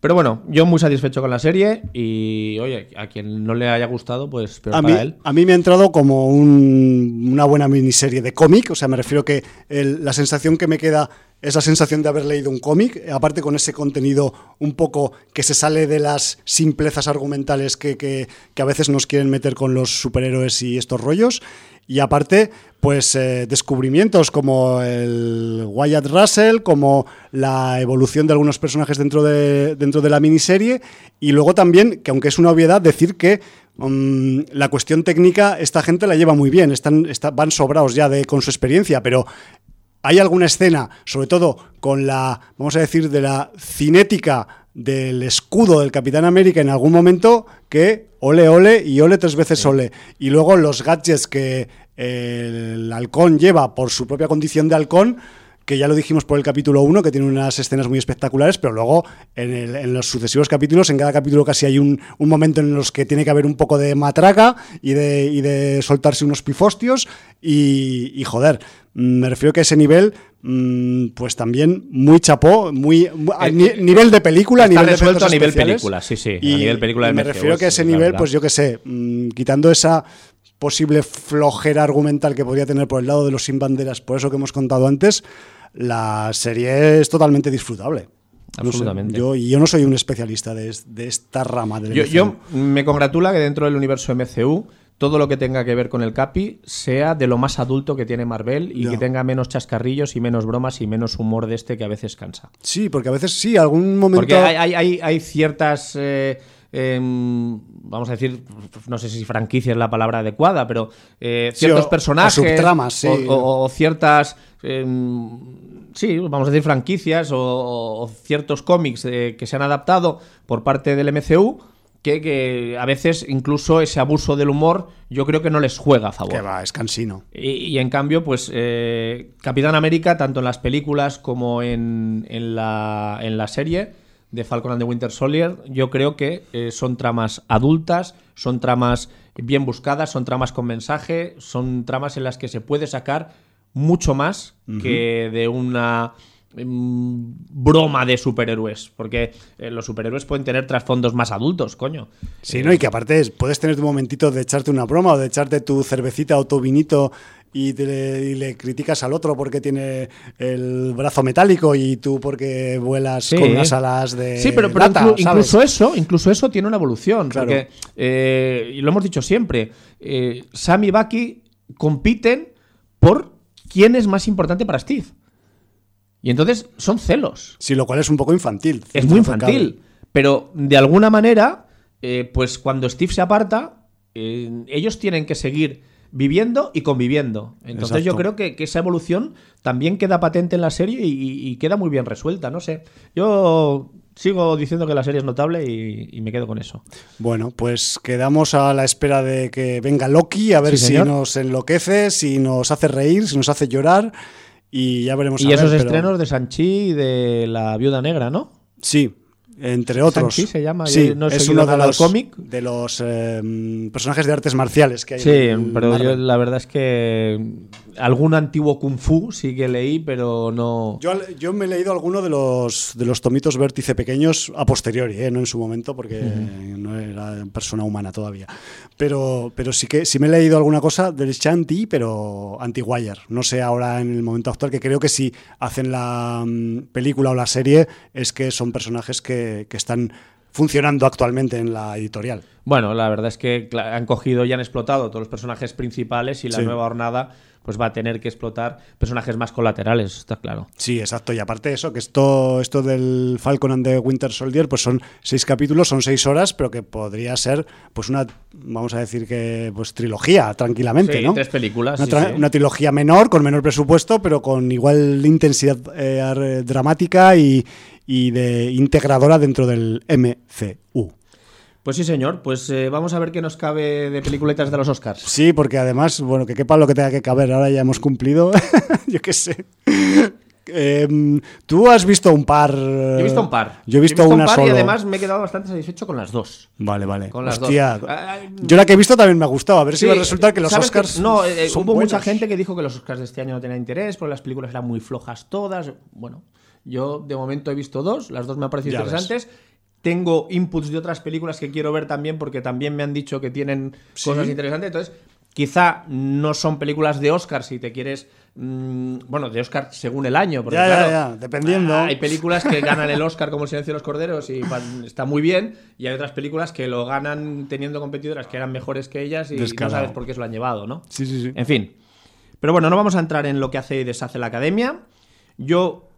Pero bueno, yo muy satisfecho con la serie y, oye, a quien no le haya gustado, pues peor A mí, él. a mí me ha entrado como un- una buena miniserie de cómic, o sea, me refiero que el- la sensación que me queda es la sensación de haber leído un cómic, aparte con ese contenido un poco que se sale de las simplezas argumentales que, que- que a veces nos quieren meter con los superhéroes y estos rollos. Y aparte, pues eh, descubrimientos como el Wyatt Russell, como la evolución de algunos personajes dentro de, dentro de la miniserie. Y luego también, que aunque es una obviedad, decir que mm, la cuestión técnica esta gente la lleva muy bien, están, está- van sobrados ya de, con su experiencia, pero hay alguna escena, sobre todo con la, vamos a decir, de la cinética del escudo del Capitán América en algún momento que ole ole y ole tres veces ole. Y luego los gadgets que el halcón lleva por su propia condición de halcón, que ya lo dijimos por el capítulo 1, que tiene unas escenas muy espectaculares, pero luego en, el- en los sucesivos capítulos, en cada capítulo casi hay un, un momento en los que tiene que haber un poco de matraca y de, y de soltarse unos pifostios y, y, joder, me refiero que ese nivel, mm, pues también muy chapó, muy, a Eh, ni- nivel de película, está nivel resuelto a nivel película, sí, sí, a nivel película me refiero que a ese nivel, pues yo qué sé, mm, quitando esa posible flojera argumental que podría tener por el lado de los sin banderas, por eso que hemos contado antes, la serie es totalmente disfrutable. No sé, Absolutamente. yo, y yo no soy un especialista de, de esta rama del Yo, MCU. yo me congratula que dentro del universo MCU todo lo que tenga que ver con el Capi sea de lo más adulto que tiene Marvel y que tenga menos chascarrillos y menos bromas y menos humor de este que a veces cansa. Sí, porque a veces sí, algún momento... Porque hay, hay- hay- hay ciertas, eh, em, vamos a decir, no sé si franquicia es la palabra adecuada, pero eh, ciertos o personajes subtramas, sí. o, ciertas, em, sí, vamos a decir franquicias o, ciertos cómics eh, que se han adaptado por parte del MCU. Que, que a veces incluso ese abuso del humor yo creo que no les juega a favor. que va, es cansino. Y, y en cambio, pues eh, Capitán América, tanto en las películas como en, en la, en la serie de Falcon and the Winter Soldier, yo creo que eh, son tramas adultas, son tramas bien buscadas, son tramas con mensaje, son tramas en las que se puede sacar mucho más que de una mm, broma de superhéroes, porque eh, los superhéroes pueden tener trasfondos más adultos, coño. Sí, ¿no? Y que aparte es- puedes tener tu momentito de echarte una broma o de echarte tu cervecita o tu vinito y, te- y le criticas al otro porque tiene el brazo metálico y tú porque vuelas Sí. con unas alas de Sí, pero, pero lata, inclu- ¿sabes? incluso eso, incluso eso tiene una evolución. Claro. Porque, eh, y lo hemos dicho siempre, eh, Sam y Bucky compiten por quién es más importante para Steve. Y entonces son celos. Sí, lo cual es un poco infantil. Es muy infantil. Pero de alguna manera, eh, pues cuando Steve se aparta, eh, ellos tienen que seguir viviendo y conviviendo. Entonces yo creo que, que esa evolución también queda patente en la serie y, queda muy bien resuelta. No sé. Yo sigo diciendo que la serie es notable y, y me quedo con eso. Bueno, pues quedamos a la espera de que venga Loki, a ver Sí, si nos enloquece, si nos hace reír, si nos hace llorar y ya veremos. a Y ver, esos pero- estrenos de Sanchi y de la Viuda Negra, ¿no? Sí, entre otros. Se llama, Sí, yo no he es uno de los, cómic. de los eh, personajes de artes marciales que hay. Sí, en pero yo la verdad es que algún antiguo kung fu sí que leí, pero no. Yo, yo me he leído alguno de los, de los tomitos vértice pequeños a posteriori, ¿eh? no en su momento, porque no era persona humana todavía. Pero, pero sí que sí me he leído alguna cosa del Shanti, pero anti-Wire. No sé ahora en el momento actual, que creo que si hacen la mm, película o la serie, es que son personajes que, que están funcionando actualmente en la editorial. Bueno, la verdad es que han cogido y han explotado todos los personajes principales y la Sí. nueva hornada pues va a tener que explotar personajes más colaterales, está claro. Sí, exacto. Y aparte de eso, que esto, esto del Falcon and the Winter Soldier, pues son seis capítulos, son seis horas, pero que podría ser, pues una, vamos a decir que, pues trilogía, tranquilamente, Sí, ¿no? tres películas. Una, sí, tra- sí. una trilogía menor, con menor presupuesto, pero con igual intensidad eh, dramática y, y de integradora dentro del MCU. Pues sí, señor. Pues eh, vamos a ver qué nos cabe de peliculetas de los Oscars. Sí, porque además, bueno, que quepa lo que tenga que caber, ahora ya hemos cumplido, yo qué sé. Em, Tú has visto un par. Yo he visto un par. Yo he visto, un una par solo. y además me he quedado bastante satisfecho con las dos. Vale, vale. Con las Hostia. dos. Ah, ah, Yo la que he visto también me ha gustado. A ver si va a resultar que los ¿sabes Oscars. no, eh, son hubo mucha gente que dijo que los Oscars de este año no tenían interés porque las películas eran muy flojas todas. Bueno, yo de momento he visto dos, las dos me han parecido Ya ves. interesantes. Tengo inputs de otras películas que quiero ver también porque también me han dicho que tienen Sí. cosas interesantes. Entonces, quizá no son películas de Oscar si te quieres. mm, bueno, de Oscar según el año. Porque, Ya, ya, claro, ya, dependiendo. Hay películas que ganan el Oscar como El silencio de los corderos y van- está muy bien. Y hay otras películas que lo ganan teniendo competidoras que eran mejores que ellas y Descarado. no sabes por qué se lo han llevado, ¿no? Sí, sí, sí. En fin. Pero bueno, no vamos a entrar en lo que hace y deshace la academia. Yo,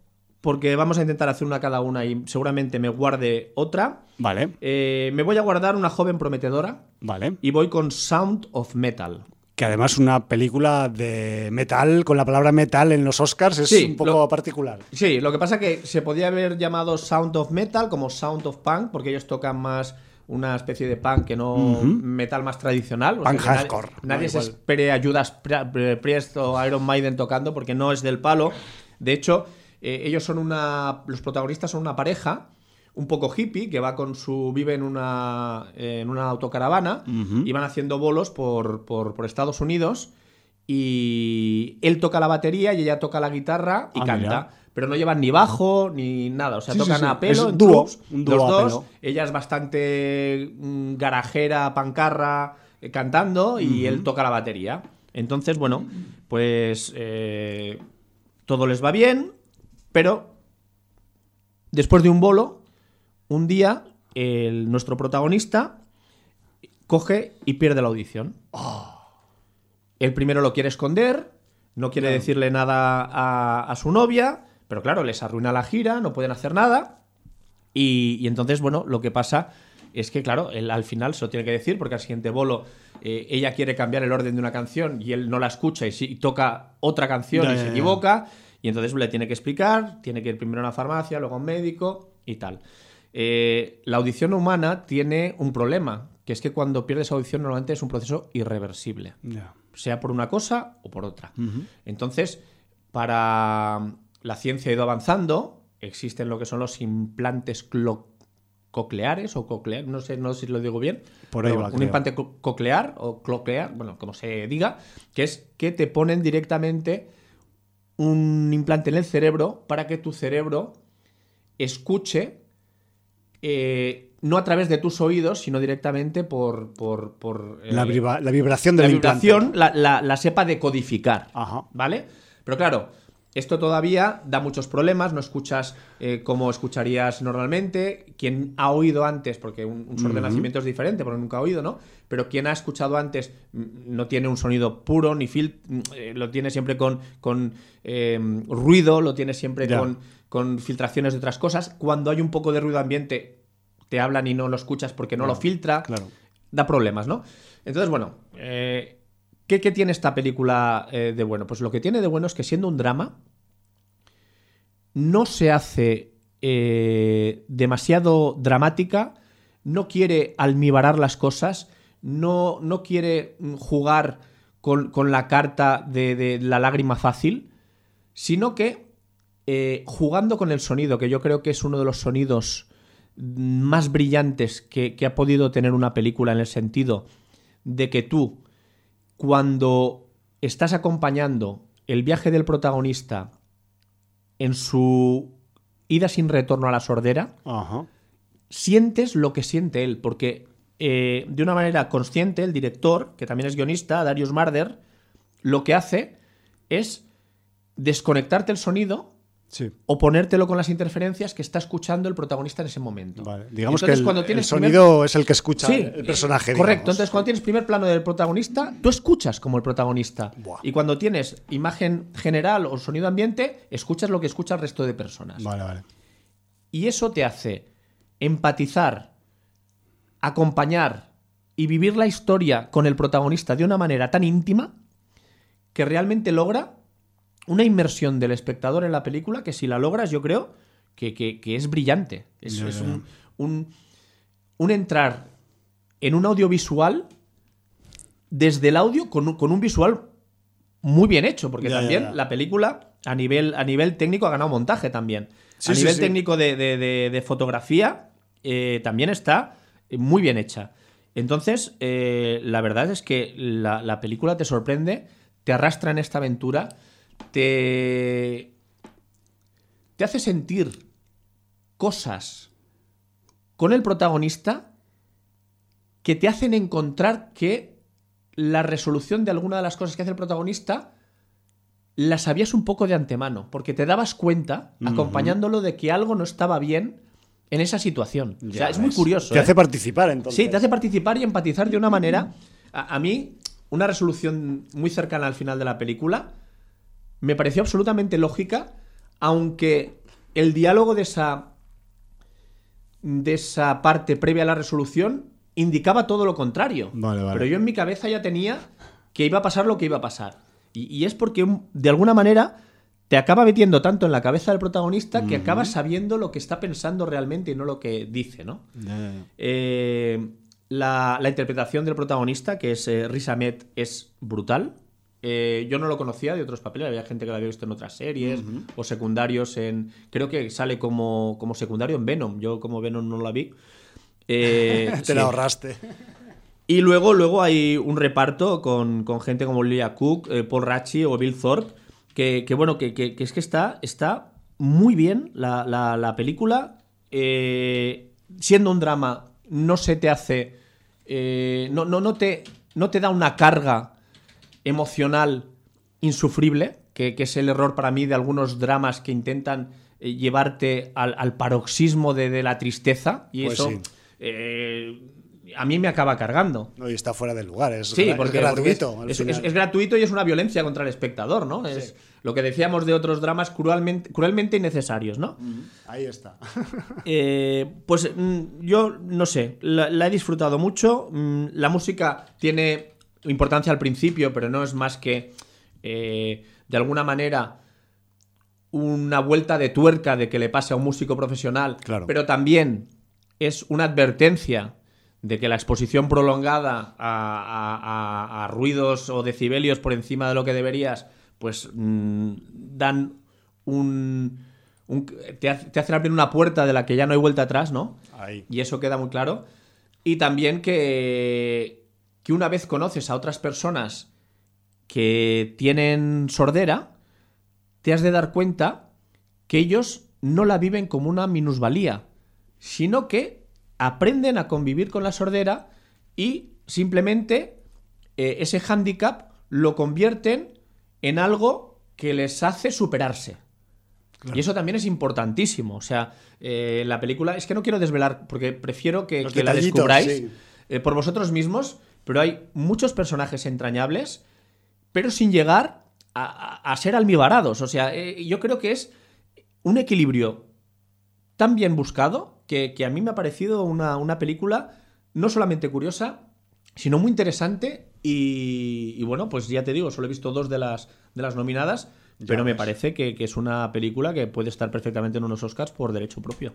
porque vamos a intentar hacer una cada una y seguramente me guarde otra, Vale, eh, me voy a guardar una joven prometedora vale. y voy con Sound of Metal. Que además una película de metal, con la palabra metal en los Oscars, es Sí, un poco lo- particular. Sí, lo que pasa que se podía haber llamado Sound of Metal como Sound of Punk, porque ellos tocan más una especie de punk que no metal más tradicional. Punk hardcore, Nadie, ¿no? se espere ayudas Priest o Iron Maiden tocando porque no es del palo. De hecho, eh, ellos son una. Los protagonistas son una pareja un poco hippie que va con su. vive en una. en una autocaravana y van haciendo bolos por, por, por Estados Unidos. Y él toca la batería y ella toca la guitarra y Ah, canta. mira. Pero no llevan ni bajo ni nada. O sea, Sí, tocan sí. a pelo. En dúo, un dúo los dos. pelo. Ella es bastante mm, garajera, pancarra, eh, cantando y él toca la batería. Entonces, bueno, pues eh, todo les va bien, pero después de un bolo, un día el- nuestro protagonista coge y pierde la audición. El primero lo quiere esconder, no quiere decirle nada a, a su novia, pero claro, les arruina la gira, no pueden hacer nada. Y, y entonces, bueno, lo que pasa es que, claro, él al final se lo tiene que decir porque al siguiente bolo eh, ella quiere cambiar el orden de una canción y él no la escucha y, y toca otra canción y se equivoca. Y entonces le tiene que explicar, tiene que ir primero a una farmacia, luego a un médico y tal. Eh, la audición humana tiene un problema, que es que cuando pierdes audición normalmente es un proceso irreversible sea por una cosa o por otra. Entonces, para la ciencia ha ido avanzando, existen lo que son los implantes cocleares o coclear, no sé, no sé si lo digo bien. Por ahí va, Un creo. implante co- coclear o cloclear, bueno, como se diga, que es que te ponen directamente un implante en el cerebro para que tu cerebro escuche eh, no a través de tus oídos, sino directamente por, por, por, La, eh, vibra- la vibración la del implante. vibración la, la- la sepa decodificar. Ajá. ¿Vale? Pero claro, esto todavía da muchos problemas, no escuchas eh, como escucharías normalmente. Quien ha oído antes, porque un, un sordo de nacimiento es diferente, porque nunca ha oído, ¿no? Pero quien ha escuchado antes mm, no tiene un sonido puro, ni fil mm, eh, lo tiene siempre con, con eh, ruido, lo tiene siempre con, con filtraciones de otras cosas. Cuando hay un poco de ruido ambiente, te hablan y no lo escuchas porque no lo filtra Claro. da problemas, ¿no? Entonces, bueno, eh, ¿qué, tiene esta película eh, de bueno? Pues lo que tiene de bueno es que siendo un drama, no se hace eh, demasiado dramática, no quiere almibarar las cosas, no, no quiere mm, jugar con, con la carta de, de la lágrima fácil, sino que eh, jugando con el sonido, que yo creo que es uno de los sonidos más brillantes que ha podido tener una película en el sentido de que tú, cuando estás acompañando el viaje del protagonista en su ida sin retorno a la sordera, Ajá. sientes lo que siente él, porque eh, de una manera consciente el director, que también es guionista, Darius Marder, lo que hace es desconectarte el sonido Sí. o ponértelo con las interferencias que está escuchando el protagonista en ese momento. Vale. Digamos Entonces, que el, cuando el tienes primer- sonido es el que escucha Sí, el personaje. eh, Correcto. digamos. Entonces, cuando tienes primer plano del protagonista, tú escuchas como el protagonista. Buah. Y cuando tienes imagen general o sonido ambiente, escuchas lo que escucha el resto de personas. Vale, vale. Y eso te hace empatizar, acompañar y vivir la historia con el protagonista de una manera tan íntima que realmente logra una inmersión del espectador en la película que si la logras yo creo que, que- que es brillante. Es, un, un- un entrar en un audiovisual desde el audio con un, con un visual muy bien hecho, porque también la película a nivel, a nivel técnico ha ganado montaje también. Sí, a sí, nivel sí. técnico de, de- de- de fotografía eh, también está muy bien hecha. Entonces, eh, la verdad es que la, la película te sorprende, te arrastra en esta aventura, te, te hace sentir cosas con el protagonista que te hacen encontrar que la resolución de alguna de las cosas que hace el protagonista la sabías un poco de antemano, porque te dabas cuenta, acompañándolo, de que algo no estaba bien en esa situación. o sea, es muy curioso. Te ¿eh? hace participar entonces. Sí, te hace participar y empatizar de una manera. A, a mí, una resolución muy cercana al final de la película me pareció absolutamente lógica, aunque el diálogo de esa. de esa parte previa a la resolución indicaba todo lo contrario. Vale, vale. Pero yo en mi cabeza ya tenía que iba a pasar lo que iba a pasar. Y, y es porque, de alguna manera, te acaba metiendo tanto en la cabeza del protagonista que acabas sabiendo lo que está pensando realmente y no lo que dice, ¿no? Eh, la, la interpretación del protagonista, que es eh, Riz Ahmed, es brutal. Eh, yo no lo conocía de otros papeles, había gente que lo había visto en otras series o secundarios en... Creo que sale como, como secundario en Venom, yo como Venom no la vi. Eh, Te sí. la ahorraste. Y luego, luego hay un reparto con, con gente como Lilia Cook, eh, Paul Ratchi o Bill Thorpe, que, que, bueno, que, que- que es que está, está muy bien la, la- la película. siendo un drama, no se te hace. no, no, no, te, no te da una carga emocional insufrible, que, que es el error para mí de algunos dramas que intentan eh, llevarte al, al paroxismo de, de la tristeza. Y Pues eso. sí. eh, a mí me acaba cargando. No, y está fuera de lugar, es, Sí, gra- es porque, gratuito. porque es, es- final. es gratuito y es una violencia contra el espectador, ¿no? Es lo que decíamos de otros dramas cruelmente, cruelmente innecesarios, ¿no? Ahí está. Eh, pues mm, yo no sé, la, la he disfrutado mucho. Mm, La música tiene importancia al principio, pero no es más que eh, de alguna manera una vuelta de tuerca de que le pase a un músico profesional, Claro. pero también es una advertencia de que la exposición prolongada a, a- a- a ruidos o decibelios por encima de lo que deberías, pues mm, dan un, un- te, ha- te hacen abrir una puerta de la que ya no hay vuelta atrás, ¿no? Ahí. Y eso queda muy claro. Y también que, que una vez conoces a otras personas que tienen sordera, te has de dar cuenta que ellos no la viven como una minusvalía, sino que aprenden a convivir con la sordera y simplemente eh, ese hándicap lo convierten en algo que les hace superarse. Y eso también es importantísimo. O sea, eh, la película. Es que no quiero desvelar, porque prefiero que, la descubráis sí. eh, por vosotros mismos. Pero hay muchos personajes entrañables, pero sin llegar a, a- a ser almibarados. O sea, eh, yo creo que es un equilibrio tan bien buscado que, que a mí me ha parecido una, una película no solamente curiosa, sino muy interesante. Y, y bueno, pues ya te digo, solo he visto dos de las, de las nominadas, pero me parece que, que es una película que puede estar perfectamente en unos Oscars por derecho propio.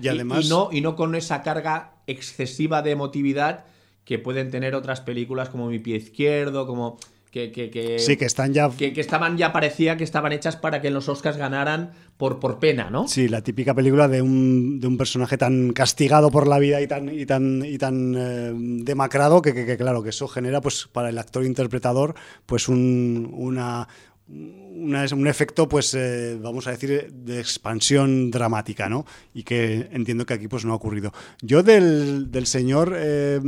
Y además. Y, no, y no con esa carga excesiva de emotividad que pueden tener otras películas como Mi Pie Izquierdo, como. Que, que, que- Sí, que están ya. que, que estaban ya parecía que estaban hechas para que en los Oscars ganaran por, por pena, ¿no? Sí, la típica película de un, de un personaje tan castigado por la vida y tan, y tan, y tan eh, demacrado que, claro, que eso genera pues para el actor interpretador pues un, una, una- un efecto pues eh, vamos a decir de expansión dramática, ¿no? Y que entiendo que aquí pues no ha ocurrido. Yo del, del señor eh,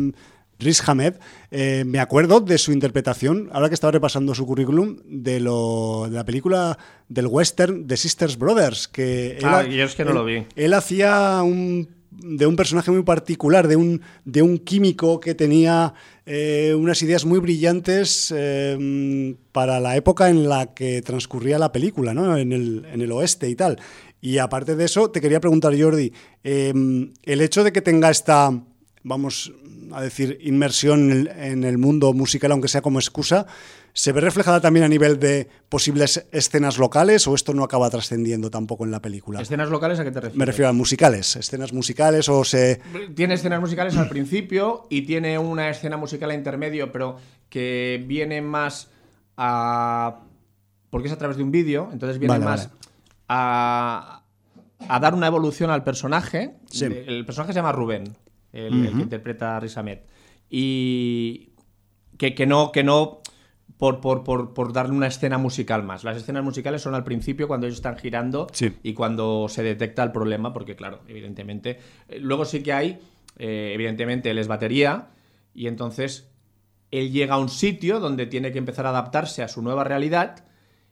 Riz Ahmed, eh, me acuerdo de su interpretación, ahora que estaba repasando su currículum, de, lo, de la película del western de Sisters Brothers, que Ah, yo es que no él- lo vi. Él hacía un, de un personaje muy particular, de un, de un químico que tenía eh, unas ideas muy brillantes eh, para la época en la que transcurría la película, ¿no? en, el, en el oeste y tal. Y aparte de eso, te quería preguntar, Jordi, eh, el hecho de que tenga esta, vamos a decir, inmersión en el, mundo musical, aunque sea como excusa, ¿se ve reflejada también a nivel de posibles escenas locales o esto no acaba trascendiendo tampoco en la película? ¿Escenas locales a qué te refieres? Me refiero a musicales, escenas musicales o se... Tiene escenas musicales al principio y tiene una escena musical a intermedio, pero que viene más a. porque es a través de un vídeo, entonces viene Vale, más vale. a. a dar una evolución al personaje. Sí. El personaje se llama Rubén, el, el que interpreta a Riz Ahmed. Y. que, que no. Que no por, por, por, por darle una escena musical más. Las escenas musicales son al principio cuando ellos están girando Sí. y cuando se detecta el problema, porque claro, evidentemente. eh, Luego sí que hay, eh, evidentemente, él es batería y entonces él llega a un sitio donde tiene que empezar a adaptarse a su nueva realidad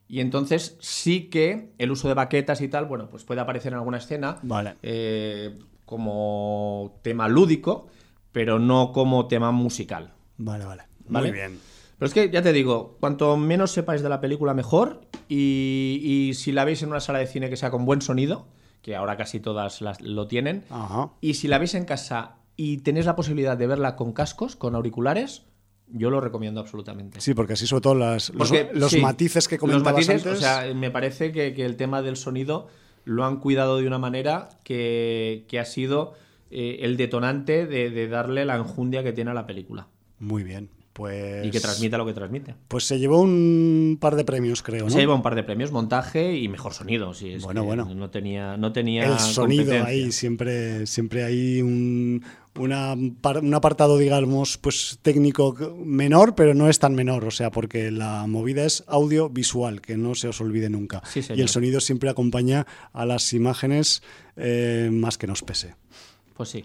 y entonces sí que el uso de baquetas y tal, bueno, pues puede aparecer en alguna escena Vale. eh, como tema lúdico, pero no como tema musical. Vale, vale. ¿Vale? Muy bien. Pero es que ya te digo, cuanto menos sepáis de la película, mejor. Y, y si la veis en una sala de cine que sea con buen sonido, que ahora casi todas las, lo tienen, Ajá. y si la veis en casa y tenéis la posibilidad de verla con cascos, con auriculares, yo lo recomiendo absolutamente. Sí, porque así sobre todo las, los, Porque, los sí, matices que los comentabas matices, antes... O sea, me parece que, que el tema del sonido lo han cuidado de una manera que, que ha sido eh, el detonante de, de darle la enjundia que tiene a la película. Muy bien. Pues, y que transmita lo que transmite. Pues se llevó un par de premios, creo. ¿no? Se llevó un par de premios, montaje y mejor sonido. Es Bueno, bueno. No tenía, no tenía el sonido ahí siempre siempre hay un, una un apartado digamos pues técnico menor pero no es tan menor o sea porque la movida es audiovisual que no se os olvide nunca Sí, y el sonido siempre acompaña a las imágenes eh, más que nos pese Pues sí.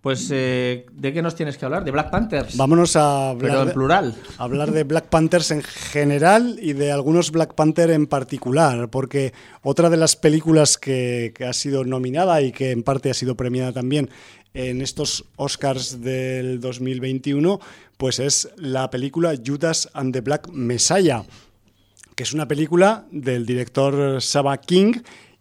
Pues, eh, ¿de qué nos tienes que hablar? ¿De Black Panthers? vámonos a hablar Pero en de- plural. hablar de Black Panthers en general y de algunos Black Panther en particular, porque otra de las películas que, que ha sido nominada y que en parte ha sido premiada también en estos Oscars del 2021, pues es la película Judas and the Black Messiah, que es una película del director Saba King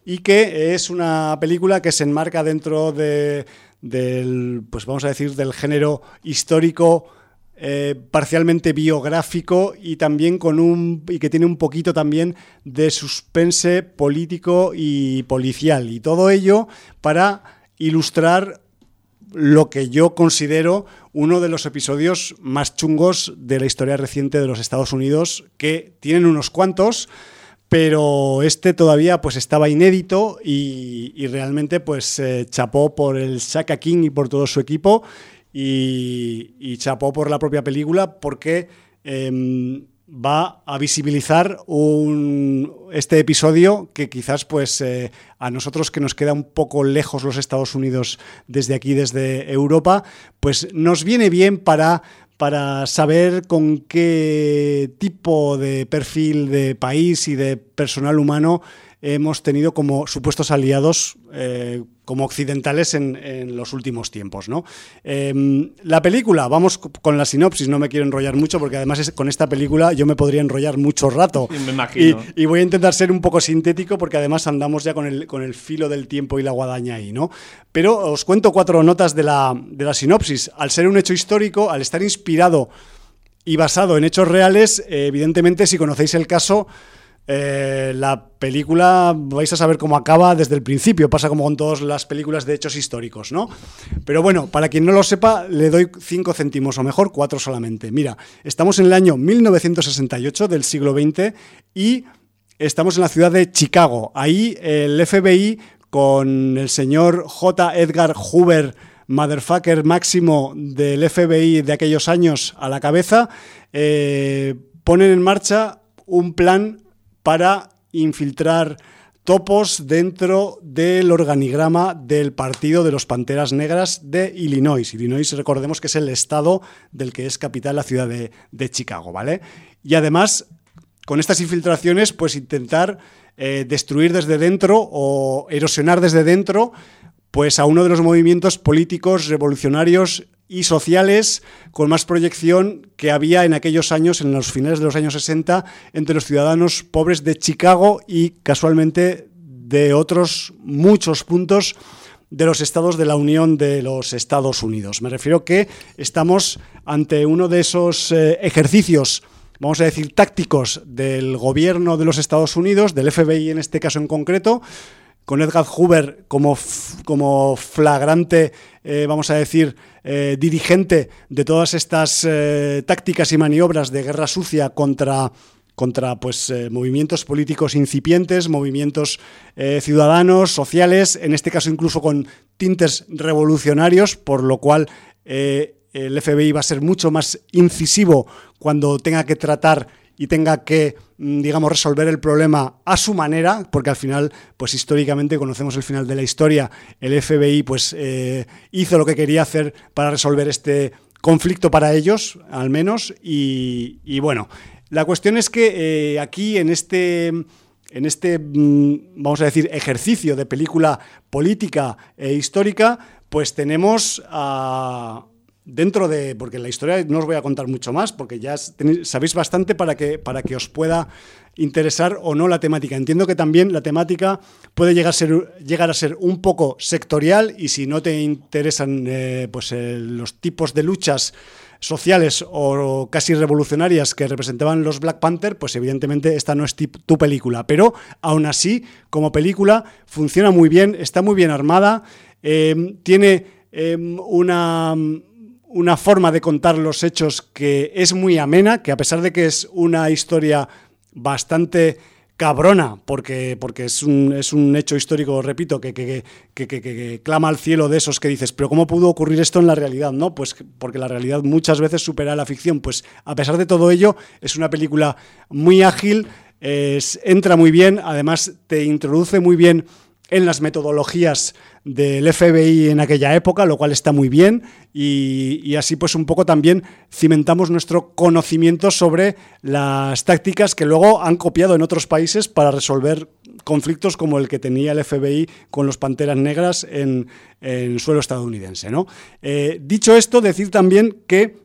y que es una película que se enmarca dentro de, del, pues vamos a decir, del género histórico eh, parcialmente biográfico y también con un y que tiene un poquito también de suspense político y policial. Y todo ello para ilustrar lo que yo considero uno de los episodios más chungos de la historia reciente de los Estados Unidos, que tienen unos cuantos, pero este todavía pues estaba inédito y, realmente pues chapó por el Shaka King y por todo su equipo y, chapó por la propia película porque em, va a visibilizar este episodio que quizás pues eh, a nosotros que nos queda un poco lejos los Estados Unidos desde aquí, desde Europa, pues nos viene bien para para saber con qué tipo de perfil de país y de personal humano hemos tenido como supuestos aliados eh, como occidentales en, en, los últimos tiempos. ¿no? Eh, la película, vamos con la sinopsis, no me quiero enrollar mucho porque además es, con esta película yo me podría enrollar mucho rato. Sí, me imagino. Y, y, voy a intentar ser un poco sintético porque además andamos ya con el, con el filo del tiempo y la guadaña ahí. ¿no? Pero os cuento cuatro notas de la, de la sinopsis. Al ser un hecho histórico, al estar inspirado y basado en hechos reales, eh, evidentemente si conocéis el caso... Eh, la película vais a saber cómo acaba desde el principio, pasa como con todas las películas de hechos históricos, ¿no? Pero bueno, para quien no lo sepa, le doy cinco céntimos o mejor, cuatro solamente. Mira, estamos en el año 1968 del siglo XX y estamos en la ciudad de Chicago. Ahí el FBI con el señor J. Edgar Hoover, motherfucker máximo del FBI de aquellos años a la cabeza, eh, ponen en marcha un plan para infiltrar topos dentro del organigrama del Partido de los Panteras Negras de Illinois. Illinois, recordemos que es el estado del que es capital la ciudad de, Chicago, ¿vale? Y además, con estas infiltraciones, pues intentar eh, destruir desde dentro o erosionar desde dentro pues a uno de los movimientos políticos revolucionarios y sociales con más proyección que había en aquellos años, en los finales de los años 60, entre los ciudadanos pobres de Chicago y casualmente de otros muchos puntos de los estados de la Unión de los Estados Unidos. Me refiero que estamos ante uno de esos eh, ejercicios vamos a decir, tácticos del gobierno de los Estados Unidos, del FBI en este caso en concreto, con Edgar Hoover como, como flagrante, eh, vamos a decir, eh, dirigente de todas estas eh, tácticas y maniobras de guerra sucia contra contra pues, eh, movimientos políticos incipientes, movimientos ciudadanos, sociales, en este caso incluso con tintes revolucionarios, por lo cual el FBI va a ser mucho más incisivo cuando tenga que tratar y tenga que, digamos, resolver el problema a su manera, porque al final, pues históricamente conocemos el final de la historia, el FBI pues eh, hizo lo que quería hacer para resolver este conflicto para ellos, al menos, y, y bueno, la cuestión es que eh, aquí en este en este, mm, vamos a decir, ejercicio de película política e histórica, pues tenemos a, dentro de, porque la historia no os voy a contar mucho más, porque ya sabéis bastante para que, para que os pueda interesar o no la temática. Entiendo que también la temática puede llegar a ser, llegar a ser un poco sectorial y si no te interesan eh, pues, eh, los tipos de luchas sociales o casi revolucionarias que representaban los Black Panther, pues evidentemente esta no es tu película. Pero aún así, como película, funciona muy bien, está muy bien armada, eh, tiene una una forma de contar los hechos que es muy amena, que a pesar de que es una historia bastante cabrona, porque, porque es, un, es un hecho histórico, repito, que, que, que, clama al cielo de esos que dices, pero ¿cómo pudo ocurrir esto en la realidad? No, pues porque la realidad muchas veces supera la ficción. Pues a pesar de todo ello, es una película muy ágil, entra muy bien, además te introduce muy bien en las metodologías del FBI en aquella época, lo cual está muy bien y, así pues un poco también cimentamos nuestro conocimiento sobre las tácticas que luego han copiado en otros países para resolver conflictos como el que tenía el FBI con los Panteras Negras en, el suelo estadounidense. ¿no? Eh, dicho esto, decir también que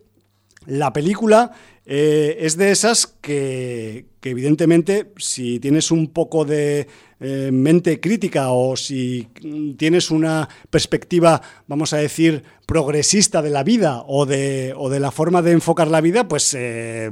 la película eh, es de esas que, evidentemente si tienes un poco de eh, mente crítica o si tienes una perspectiva, vamos a decir, progresista de la vida o de, o de la forma de enfocar la vida, pues eh,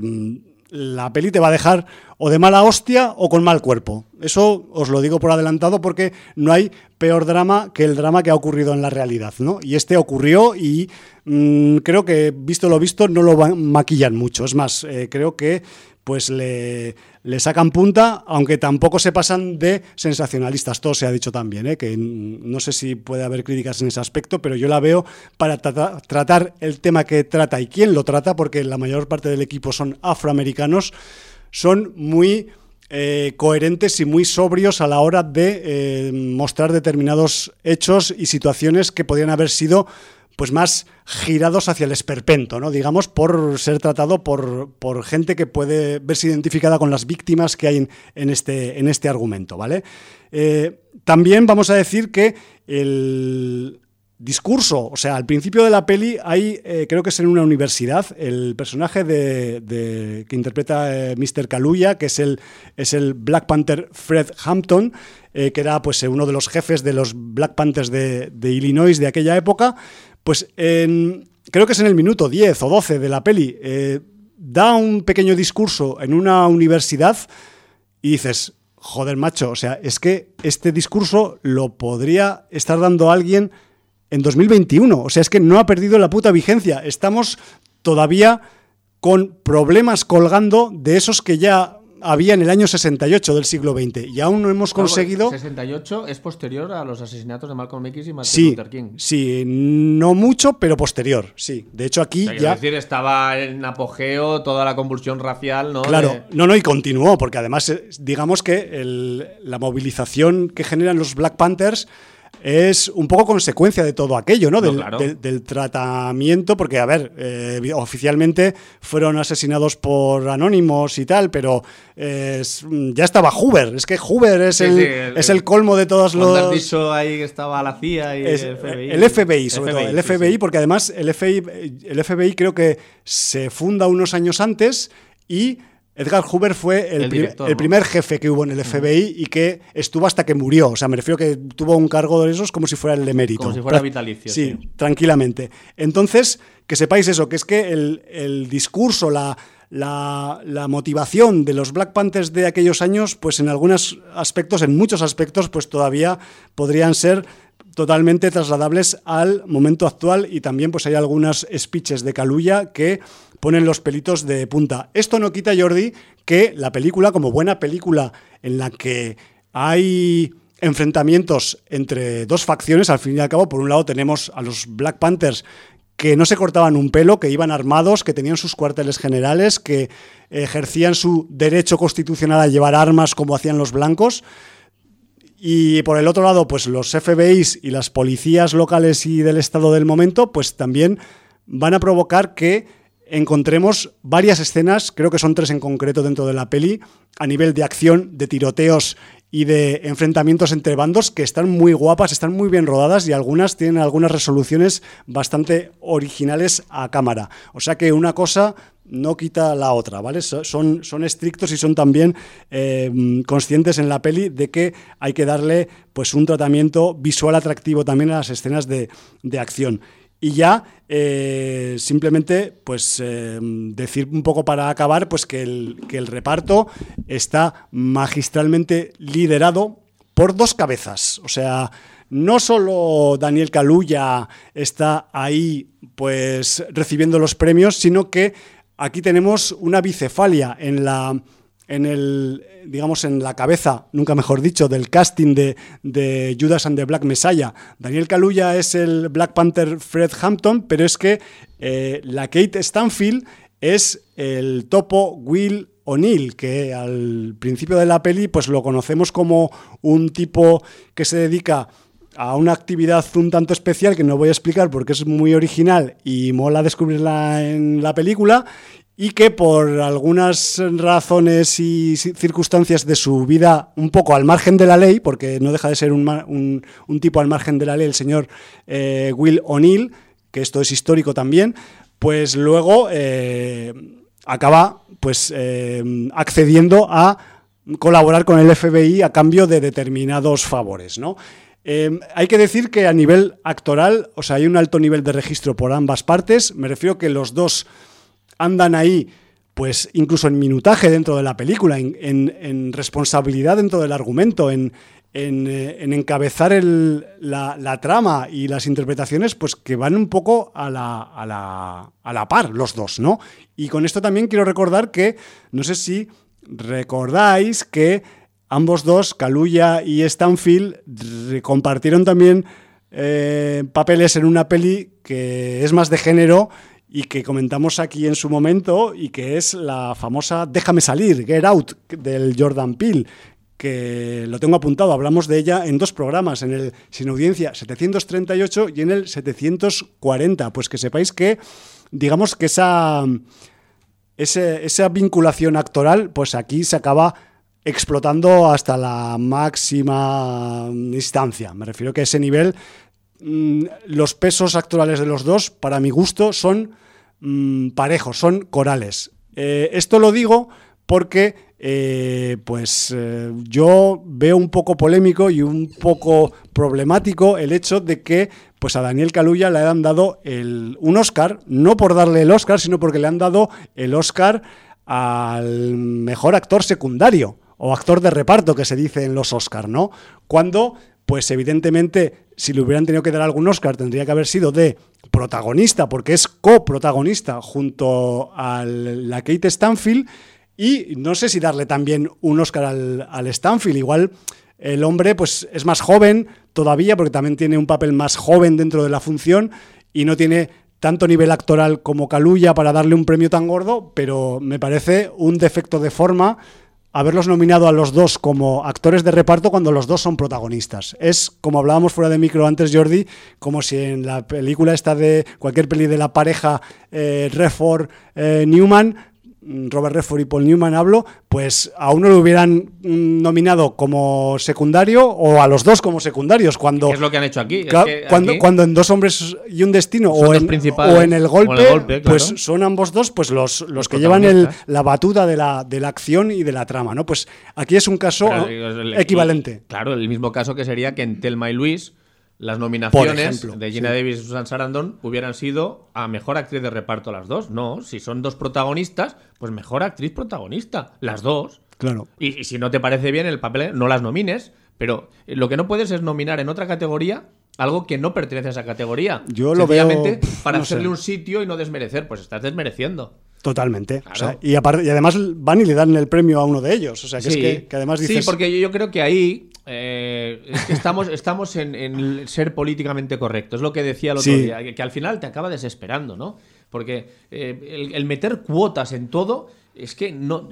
la peli te va a dejar o de mala hostia o con mal cuerpo. Eso os lo digo por adelantado porque no hay peor drama que el drama que ha ocurrido en la realidad, ¿no? Y este ocurrió y mm, creo que, visto lo visto, no lo maquillan mucho. Es más, eh, creo que pues le, le, sacan punta, aunque tampoco se pasan de sensacionalistas. Todo se ha dicho también, ¿eh? que no sé si puede haber críticas en ese aspecto, pero yo la veo para tratar el tema que trata y quién lo trata, porque la mayor parte del equipo son afroamericanos, son muy eh, coherentes y muy sobrios a la hora de eh, mostrar determinados hechos y situaciones que podrían haber sido pues más girados hacia el esperpento, ¿no? digamos, por ser tratado por, por gente que puede verse identificada con las víctimas que hay en, este, en este argumento. ¿vale? Eh, también vamos a decir que el, discurso. O sea, al principio de la peli hay, eh, creo que es en una universidad, el personaje de, que interpreta eh, Mr. Kaluuya, que es el, es el Black Panther Fred Hampton, que era pues uno de los jefes de los Black Panthers de, de Illinois de aquella época, pues creo que es en el minuto 10 o 12 de la peli, eh, da un pequeño discurso en una universidad y dices, joder macho, o sea, es que este discurso lo podría estar dando alguien en 2021, o sea, es que no ha perdido la puta vigencia, estamos todavía con problemas colgando de esos que ya había en el año 68 del siglo XX y aún no hemos conseguido... 68 es posterior a los asesinatos de Malcolm X y Martin Luther King. Sí, no mucho, pero posterior, sí. De hecho aquí ya... Es decir, estaba en apogeo toda la convulsión racial, ¿no? Claro, no, no, y continuó, porque además eh, digamos que la movilización que generan los Black Panthers es un poco consecuencia de todo aquello, ¿no? Del, tratamiento, porque, a ver, eh, oficialmente fueron asesinados por anónimos y tal, pero ya estaba Hoover. Es que Hoover es, el, es el colmo de todos los. has dicho ahí que estaba la CIA y el FBI. El FBI, sobre todo. El FBI, porque además el FBI, el FBI creo que se funda unos años antes y Edgar Hoover fue el, primer jefe que hubo en el FBI y que estuvo hasta que murió. O sea, me refiero que tuvo un cargo de esos como si fuera el de mérito. Como si fuera vitalicio. Sí, tranquilamente. Entonces, que sepáis eso, que es que el, discurso, la, la, motivación de los Black Panthers de aquellos años, pues en algunos aspectos, en muchos aspectos, pues todavía podrían ser totalmente trasladables al momento actual y también pues hay algunas speeches de Caluya que ponen los pelitos de punta. Esto no quita, Jordi, que la película, como buena película en la que hay enfrentamientos entre dos facciones, al fin y al cabo, por un lado tenemos a los Black Panthers que no se cortaban un pelo, que iban armados, que tenían sus cuarteles generales, que ejercían su derecho constitucional a llevar armas como hacían los blancos. Y por el otro lado, pues los FBIs y las policías locales y del estado del momento, pues también van a provocar que encontremos varias escenas, creo que son tres en concreto dentro de la peli, a nivel de acción, de tiroteos y de enfrentamientos entre bandos que están muy guapas, están muy bien rodadas y algunas tienen algunas resoluciones bastante originales a cámara. O sea que una cosa no quita la otra, ¿vale? Son, son estrictos y son también eh, conscientes en la peli de que hay que darle pues un tratamiento visual atractivo también a las escenas de, de acción. Y ya eh, simplemente pues eh, decir un poco para acabar pues que el, que el reparto está magistralmente liderado por dos cabezas. O sea, no solo Daniel Kaluuya está ahí pues recibiendo los premios, sino que aquí tenemos una bicefalia en la en el digamos en la cabeza, nunca mejor dicho, del casting de, de Judas and the Black Messiah. Daniel Kaluuya es el Black Panther Fred Hampton, pero es que eh, la Kate Stanfield es el topo Will O'Neill, que al principio de la peli pues lo conocemos como un tipo que se dedica a una actividad un tanto especial que no voy a explicar porque es muy original y mola descubrirla en la película y que por algunas razones y circunstancias de su vida un poco al margen de la ley, porque no deja de ser un, tipo al margen de la ley, el señor eh, Will O'Neill, que esto es histórico también, pues luego eh, acaba pues eh, accediendo a colaborar con el FBI a cambio de determinados favores, ¿no? Em, hay que decir que a nivel actoral, o sea, hay un alto nivel de registro por ambas partes. Me refiero que los dos andan ahí, pues incluso en minutaje dentro de la película, en, responsabilidad dentro del argumento, en, eh, encabezar la, trama y las interpretaciones, pues que van un poco a la, a, la, a la par los dos, ¿no? Y con esto también quiero recordar que, no sé si recordáis que ambos dos, Kaluuya y Stanfield, compartieron también eh, papeles en una peli que es más de género y que comentamos aquí en su momento y que es la famosa Déjame salir, Get Out, del Jordan Peele, que lo tengo apuntado, hablamos de ella en dos programas, en el Sin Audiencia 738 y en el 740. Pues que sepáis que, digamos que esa, esa vinculación actoral, pues aquí se acaba explotando hasta la máxima instancia. Me refiero que a ese nivel mm, los pesos actorales de los dos, para mi gusto, son mm, parejos, son corales. Eh, esto lo digo porque eh, pues eh, yo veo un poco polémico y un poco problemático el hecho de que pues a Daniel Caluya le han dado un Oscar, no por darle el Oscar, sino porque le han dado el Oscar al mejor actor secundario o actor de reparto que se dice en los Oscars, ¿no? Cuando, pues evidentemente, si le hubieran tenido que dar algún Oscar, tendría que haber sido de protagonista, porque es coprotagonista junto a la Kate Stanfield, y no sé si darle también un Oscar al, al Stanfield, igual el hombre pues es más joven todavía, porque también tiene un papel más joven dentro de la función, y no tiene tanto nivel actoral como Caluya para darle un premio tan gordo, pero me parece un defecto de forma haberlos nominado a los dos como actores de reparto cuando los dos son protagonistas. Es, como hablábamos fuera de micro antes, Jordi, como si en la película esta de cualquier peli de la pareja eh, eh, Mm, Robert Redford y Paul Newman hablo, pues a uno lo hubieran mm, nominado como secundario o a los dos como secundarios. Cuando, ¿Qué es lo que han hecho aquí? cuando, cuando en Dos Hombres y un Destino o en, o en, El Golpe, pues son ambos dos pues los, los, que llevan el, la batuta de la, de la acción y de la trama. ¿no? Pues aquí es un caso equivalente. claro, el mismo caso que sería que en Telma y Luis las nominaciones de Gina Davis y Susan Sarandon hubieran sido a mejor actriz de reparto las dos. No, si son dos protagonistas, pues mejor actriz protagonista, las dos. Claro. Y, si no te parece bien el papel, no las nomines. Pero lo que no puedes es nominar en otra categoría algo que no pertenece a esa categoría. Yo lo veo para hacerle un sitio y no desmerecer, pues estás desmereciendo. Totalmente. y, aparte, y además van y le dan el premio a uno de ellos. O sea, que es que, además dices... Sí, porque yo creo que ahí eh, estamos, estamos en, ser políticamente correctos. Es lo que decía el otro día, que, al final te acaba desesperando, ¿no? Porque eh, el, meter cuotas en todo es que no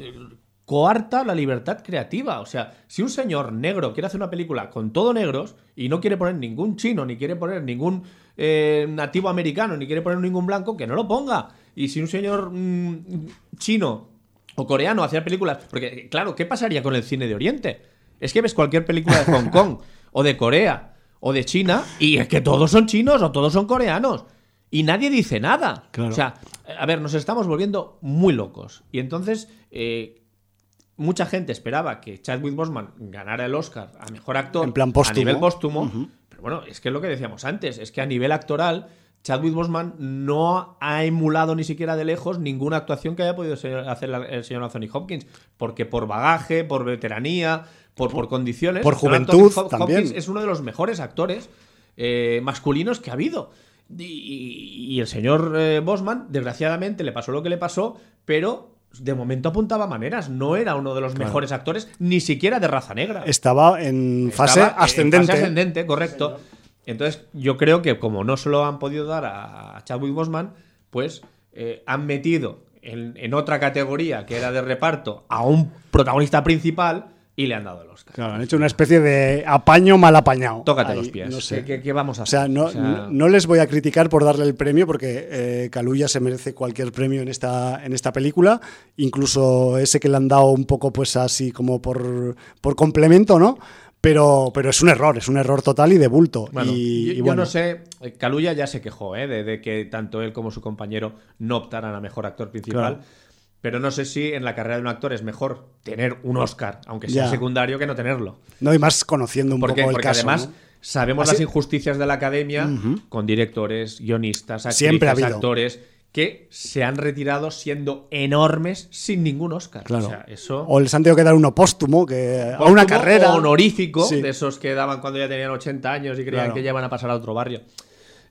coarta la libertad creativa. O sea, si un señor negro quiere hacer una película con todo negros y no quiere poner ningún chino, ni quiere poner ningún eh, nativo americano, ni quiere poner ningún blanco, que no lo ponga. Y si un señor mm, chino o coreano hacía películas. Porque, claro, ¿qué pasaría con el cine de Oriente? Es que ves cualquier película de Hong Kong o de Corea o de China y es que todos son chinos o todos son coreanos. Y nadie dice nada. O sea, a ver, nos estamos volviendo muy locos. Y entonces, eh, mucha gente esperaba que Chadwick Boseman ganara el Oscar a mejor actor en plan a nivel póstumo. Pero bueno, es que es lo que decíamos antes, es que a nivel actoral Chadwick Boseman no ha emulado ni siquiera de lejos ninguna actuación que haya podido hacer el señor Anthony Hopkins, porque por bagaje, por veteranía, por, por condiciones. Por juventud también. es uno de los mejores actores eh, masculinos que ha habido. Y, el señor eh, Bosman, desgraciadamente, le pasó lo que le pasó, pero de momento apuntaba maneras. No era uno de los mejores actores, ni siquiera de raza negra. Estaba en fase ascendente. En fase ascendente, correcto. Entonces, yo creo que como no se lo han podido dar a Chadwick Bosman, pues eh, han metido en, otra categoría que era de reparto a un protagonista principal y le han dado el Oscar. Claro, han hecho una especie de apaño mal apañado. Tócate los pies. No sé. ¿Qué, vamos a hacer? O sea, no, les voy a criticar por darle el premio porque eh, Kaluuya se merece cualquier premio en esta, en esta película, incluso ese que le han dado un poco pues así como por, por complemento, ¿no? Pero, pero es un error, es un error total y de bulto. y, yo, bueno. no sé, Kaluuya ya se quejó ¿eh? de, que tanto él como su compañero no optaran a mejor actor principal. Pero no sé si en la carrera de un actor es mejor tener un Oscar, aunque sea secundario, que no tenerlo. No, y más conociendo un porque, poco el porque además sabemos las injusticias de la academia con directores, guionistas, actrices, actores que se han retirado siendo enormes sin ningún Oscar. Claro. O, sea, eso... o les han tenido que dar uno póstumo, que a una carrera. honorífico, de esos que daban cuando ya tenían 80 años y creían que ya iban a pasar a otro barrio.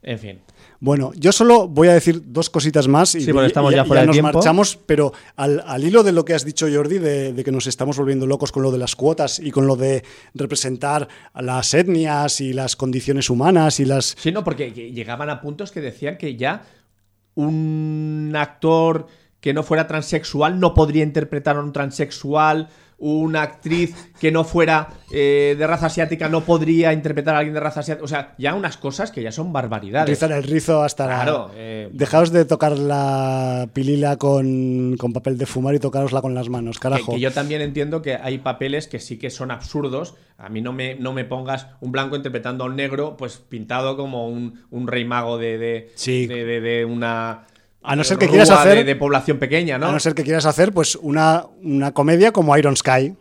En fin. Bueno, yo solo voy a decir dos cositas más y, sí, estamos ya, fuera nos marchamos, pero al, hilo de lo que has dicho, Jordi, de, que nos estamos volviendo locos con lo de las cuotas y con lo de representar a las etnias y las condiciones humanas y las... Sí, no, porque llegaban a puntos que decían que ya un actor que no fuera transexual no podría interpretar a un transexual, una actriz que no fuera eh, de raza asiática no podría interpretar a alguien de raza asiática. O sea, ya unas cosas que ya son barbaridades. Rizar el rizo hasta claro, eh, Dejaos de tocar la pilila con, papel de fumar y tocarosla con las manos, carajo. Que, yo también entiendo que hay papeles que sí que son absurdos. A mí no me, no me pongas un blanco interpretando a un negro, pues pintado como un, rey mago de, de una a no ser que quieras hacer. De, población pequeña, ¿no? A no ser que quieras hacer, pues, una, una comedia como Iron Sky.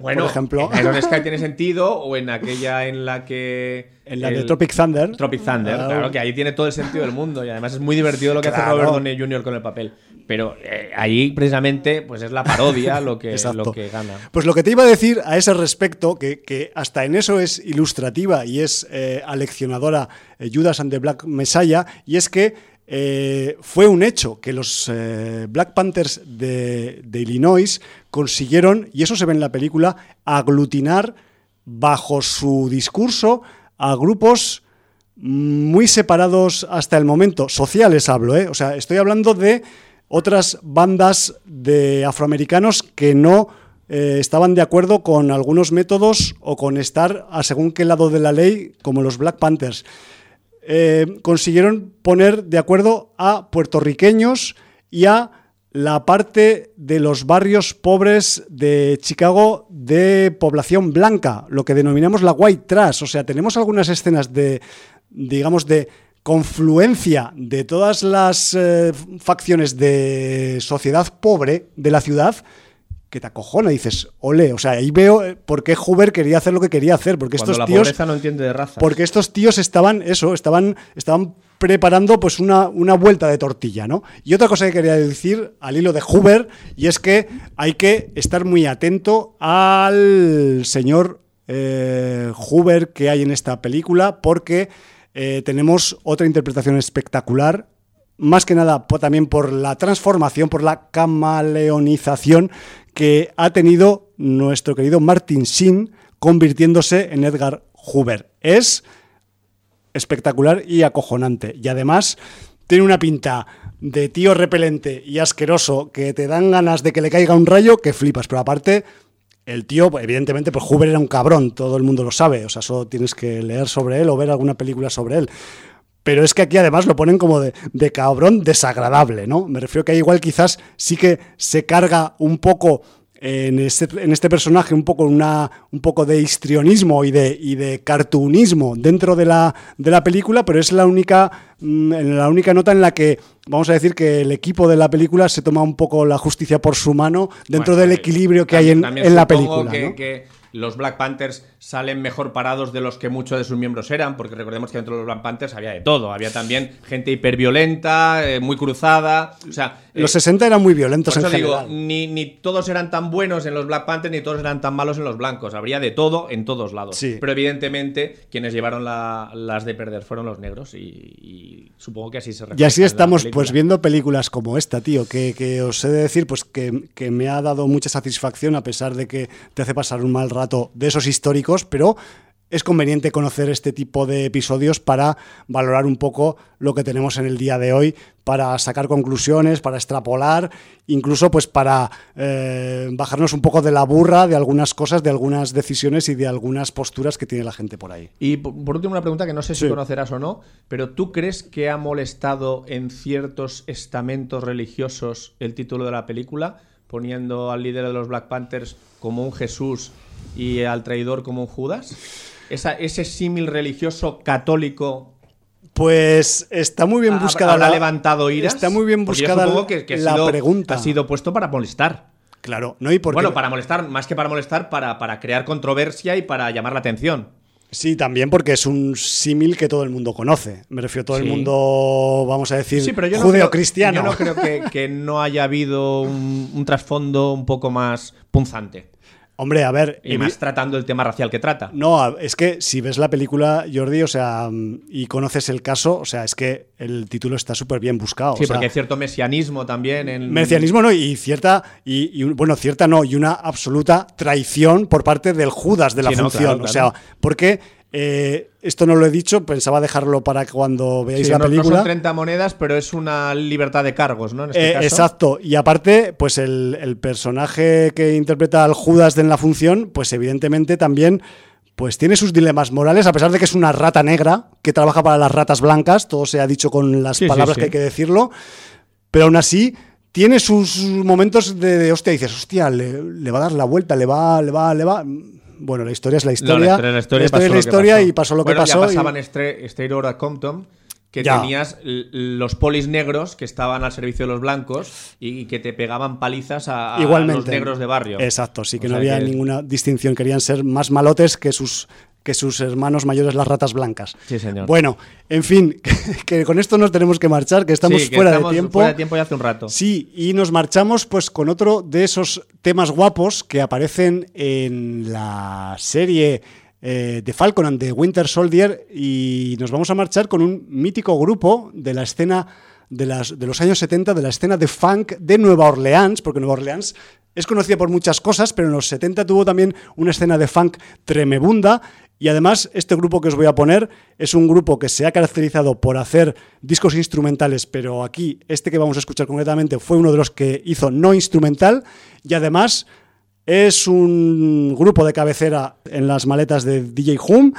Bueno, por ejemplo. En Iron Sky tiene sentido, o en aquella en la que. En la de Tropic Thunder. Tropic Thunder, claro. que ahí tiene todo el sentido del mundo. Y además es muy divertido lo que hace Robert Downey Jr. con el papel. Pero eh, ahí, precisamente, pues es la parodia lo que, lo que gana. Pues lo que te iba a decir a ese respecto, que, hasta en eso es ilustrativa y es eh, aleccionadora eh, Judas and the Black Messiah, y es que eh, fue un hecho que los eh, Black Panthers de, Illinois consiguieron, y eso se ve en la película, aglutinar bajo su discurso a grupos muy separados hasta el momento, sociales hablo, ¿eh? o sea, estoy hablando de otras bandas de afroamericanos que no estaban de acuerdo con algunos métodos o con estar a según qué lado de la ley, como los Black Panthers. Eh, consiguieron poner de acuerdo a puertorriqueños y a la parte de los barrios pobres de Chicago de población blanca, lo que denominamos la white trash. O sea, tenemos algunas escenas de, digamos, de confluencia de todas las eh, facciones de sociedad pobre de la ciudad que te acojona, dices, ole, o sea, ahí veo eh, por qué Hoover quería hacer lo que quería hacer, porque estos la tíos no entiende de raza. Porque estos tíos estaban eso, estaban estaban preparando pues una, una, vuelta de tortilla, ¿no? Y otra cosa que quería decir al hilo de Hoover y es que hay que estar muy atento al señor eh, Hoover que hay en esta película porque eh, tenemos otra interpretación espectacular más que nada también por la transformación, por la camaleonización que ha tenido nuestro querido Martin Sheen convirtiéndose en Edgar Hoover. Es espectacular y acojonante. Y además tiene una pinta de tío repelente y asqueroso que te dan ganas de que le caiga un rayo que flipas. Pero aparte, el tío, evidentemente, pues Hoover era un cabrón, todo el mundo lo sabe. O sea, solo tienes que leer sobre él o ver alguna película sobre él. Pero es que aquí además lo ponen como de, cabrón desagradable, ¿no? Me refiero que igual quizás sí que se carga un poco en este, en este personaje un poco, una, un poco de histrionismo y de, y de cartoonismo dentro de la, de la película, pero es la única mm, la única nota en la que vamos a decir que el equipo de la película se toma un poco la justicia por su mano dentro Bueno, del eh, equilibrio que hay en, la película. que, ¿no? que los Black Panthers salen mejor parados de los que muchos de sus miembros eran, porque recordemos que dentro de los Black Panthers había de todo. Había también gente hiperviolenta, eh, muy cruzada. O sea, eh, Los 60 eran muy violentos por en eso digo, general. ni, ni todos eran tan buenos en los Black Panthers, ni todos eran tan malos en los blancos. Habría de todo en todos lados. Sí. Pero evidentemente, quienes llevaron la- las de perder fueron los negros. Y, y supongo que así se Y así en estamos pues viendo películas como esta, tío, que, que os he de decir pues que, que me ha dado mucha satisfacción a pesar de que te hace pasar un mal rato de esos históricos, pero es conveniente conocer este tipo de episodios para valorar un poco lo que tenemos en el día de hoy, para sacar conclusiones, para extrapolar, incluso pues para eh, bajarnos un poco de la burra de algunas cosas, de algunas decisiones y de algunas posturas que tiene la gente por ahí. Y por por último, una pregunta que no sé si Sí. conocerás o no, pero ¿tú crees que ha molestado en ciertos estamentos religiosos el título de la película, poniendo al líder de los Black Panthers como un Jesús y al traidor como un Judas? Esa- ese símil religioso católico Pues está muy bien buscada la- levantado iras. Está muy bien yo buscada que, la sido- pregunta. Ha sido puesto para molestar. Claro, no y porque Bueno, para molestar, más que para molestar, para, para crear controversia y para llamar la atención. sí también porque es un símil que todo el mundo conoce. Me refiero a todo el mundo, vamos a decir, Sí, pero yo no creo- judeo-cristiano. Yo no creo que, que no haya habido un, un trasfondo un poco más punzante. Hombre, a ver, Y más tratando el tema racial que trata. no, es que si ves la película, Jordi, o sea, mm, y conoces el caso, o sea, es que el título está súper bien buscado. Sí, o sea, porque hay cierto mesianismo también en. Mesianismo no, y cierta, y, bueno, cierta no, y una absoluta traición por parte del Judas de la Sí, no, función. claro, O sea, porque eh, esto no lo he dicho, pensaba dejarlo para cuando veáis Sí, la no, no película. son 30 monedas, pero es una libertad de cargos, ¿no? En este Eh, caso. exacto. Y aparte, pues el, el personaje que interpreta al Judas en la función, pues evidentemente también pues tiene sus dilemas morales, a pesar de que es una rata negra que trabaja para las ratas blancas, todo se ha dicho con las sí, palabras sí. que hay que decirlo, pero aún así tiene sus momentos de, de, hostia, dices, hostia, le, le va a dar la vuelta, le va, le va, le va. Bueno, la historia es la No, historia. la historia es la historia, pasó pasó. y pasó lo Bueno, que pasó. Ya y- pasaban Stra- Straight Outta Compton, que Ya. tenías los polis negros que estaban al servicio de los blancos y que te pegaban palizas a, los negros de barrio. Exacto, sí que O no había que- ninguna distinción. Querían ser más malotes que sus, que sus hermanos mayores, las ratas blancas. Sí, señor. Bueno, en fin, que, con esto nos tenemos que marchar, que estamos Sí, que fuera estamos de tiempo. Fuera de tiempo ya hace un rato. Sí, y nos marchamos pues con otro de esos temas guapos que aparecen en la serie eh, de Falcon and the Winter Soldier y nos vamos a marchar con un mítico grupo de la escena de, las, de los años 70, de la escena de funk de Nueva Orleans, porque Nueva Orleans es conocida por muchas cosas, pero en los 70 tuvo también una escena de funk tremebunda y además, este grupo que os voy a poner es un grupo que se ha caracterizado por hacer discos instrumentales, pero aquí, este que vamos a escuchar concretamente, fue uno de los que hizo no instrumental. Y además es un grupo de cabecera en las maletas de DJ Hum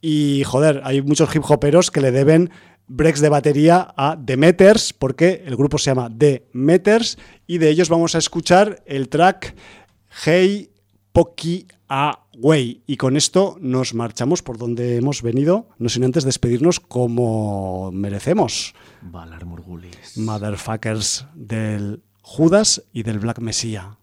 y joder, hay muchos hip hoperos que le deben breaks de batería a The Meters, porque el grupo se llama The Meters. Y de ellos vamos a escuchar el track Hey Poki Away. Y con esto nos marchamos por donde hemos venido, no sin antes despedirnos como merecemos. Valar Morgulis. Motherfuckers del Judas y del Black Messiah.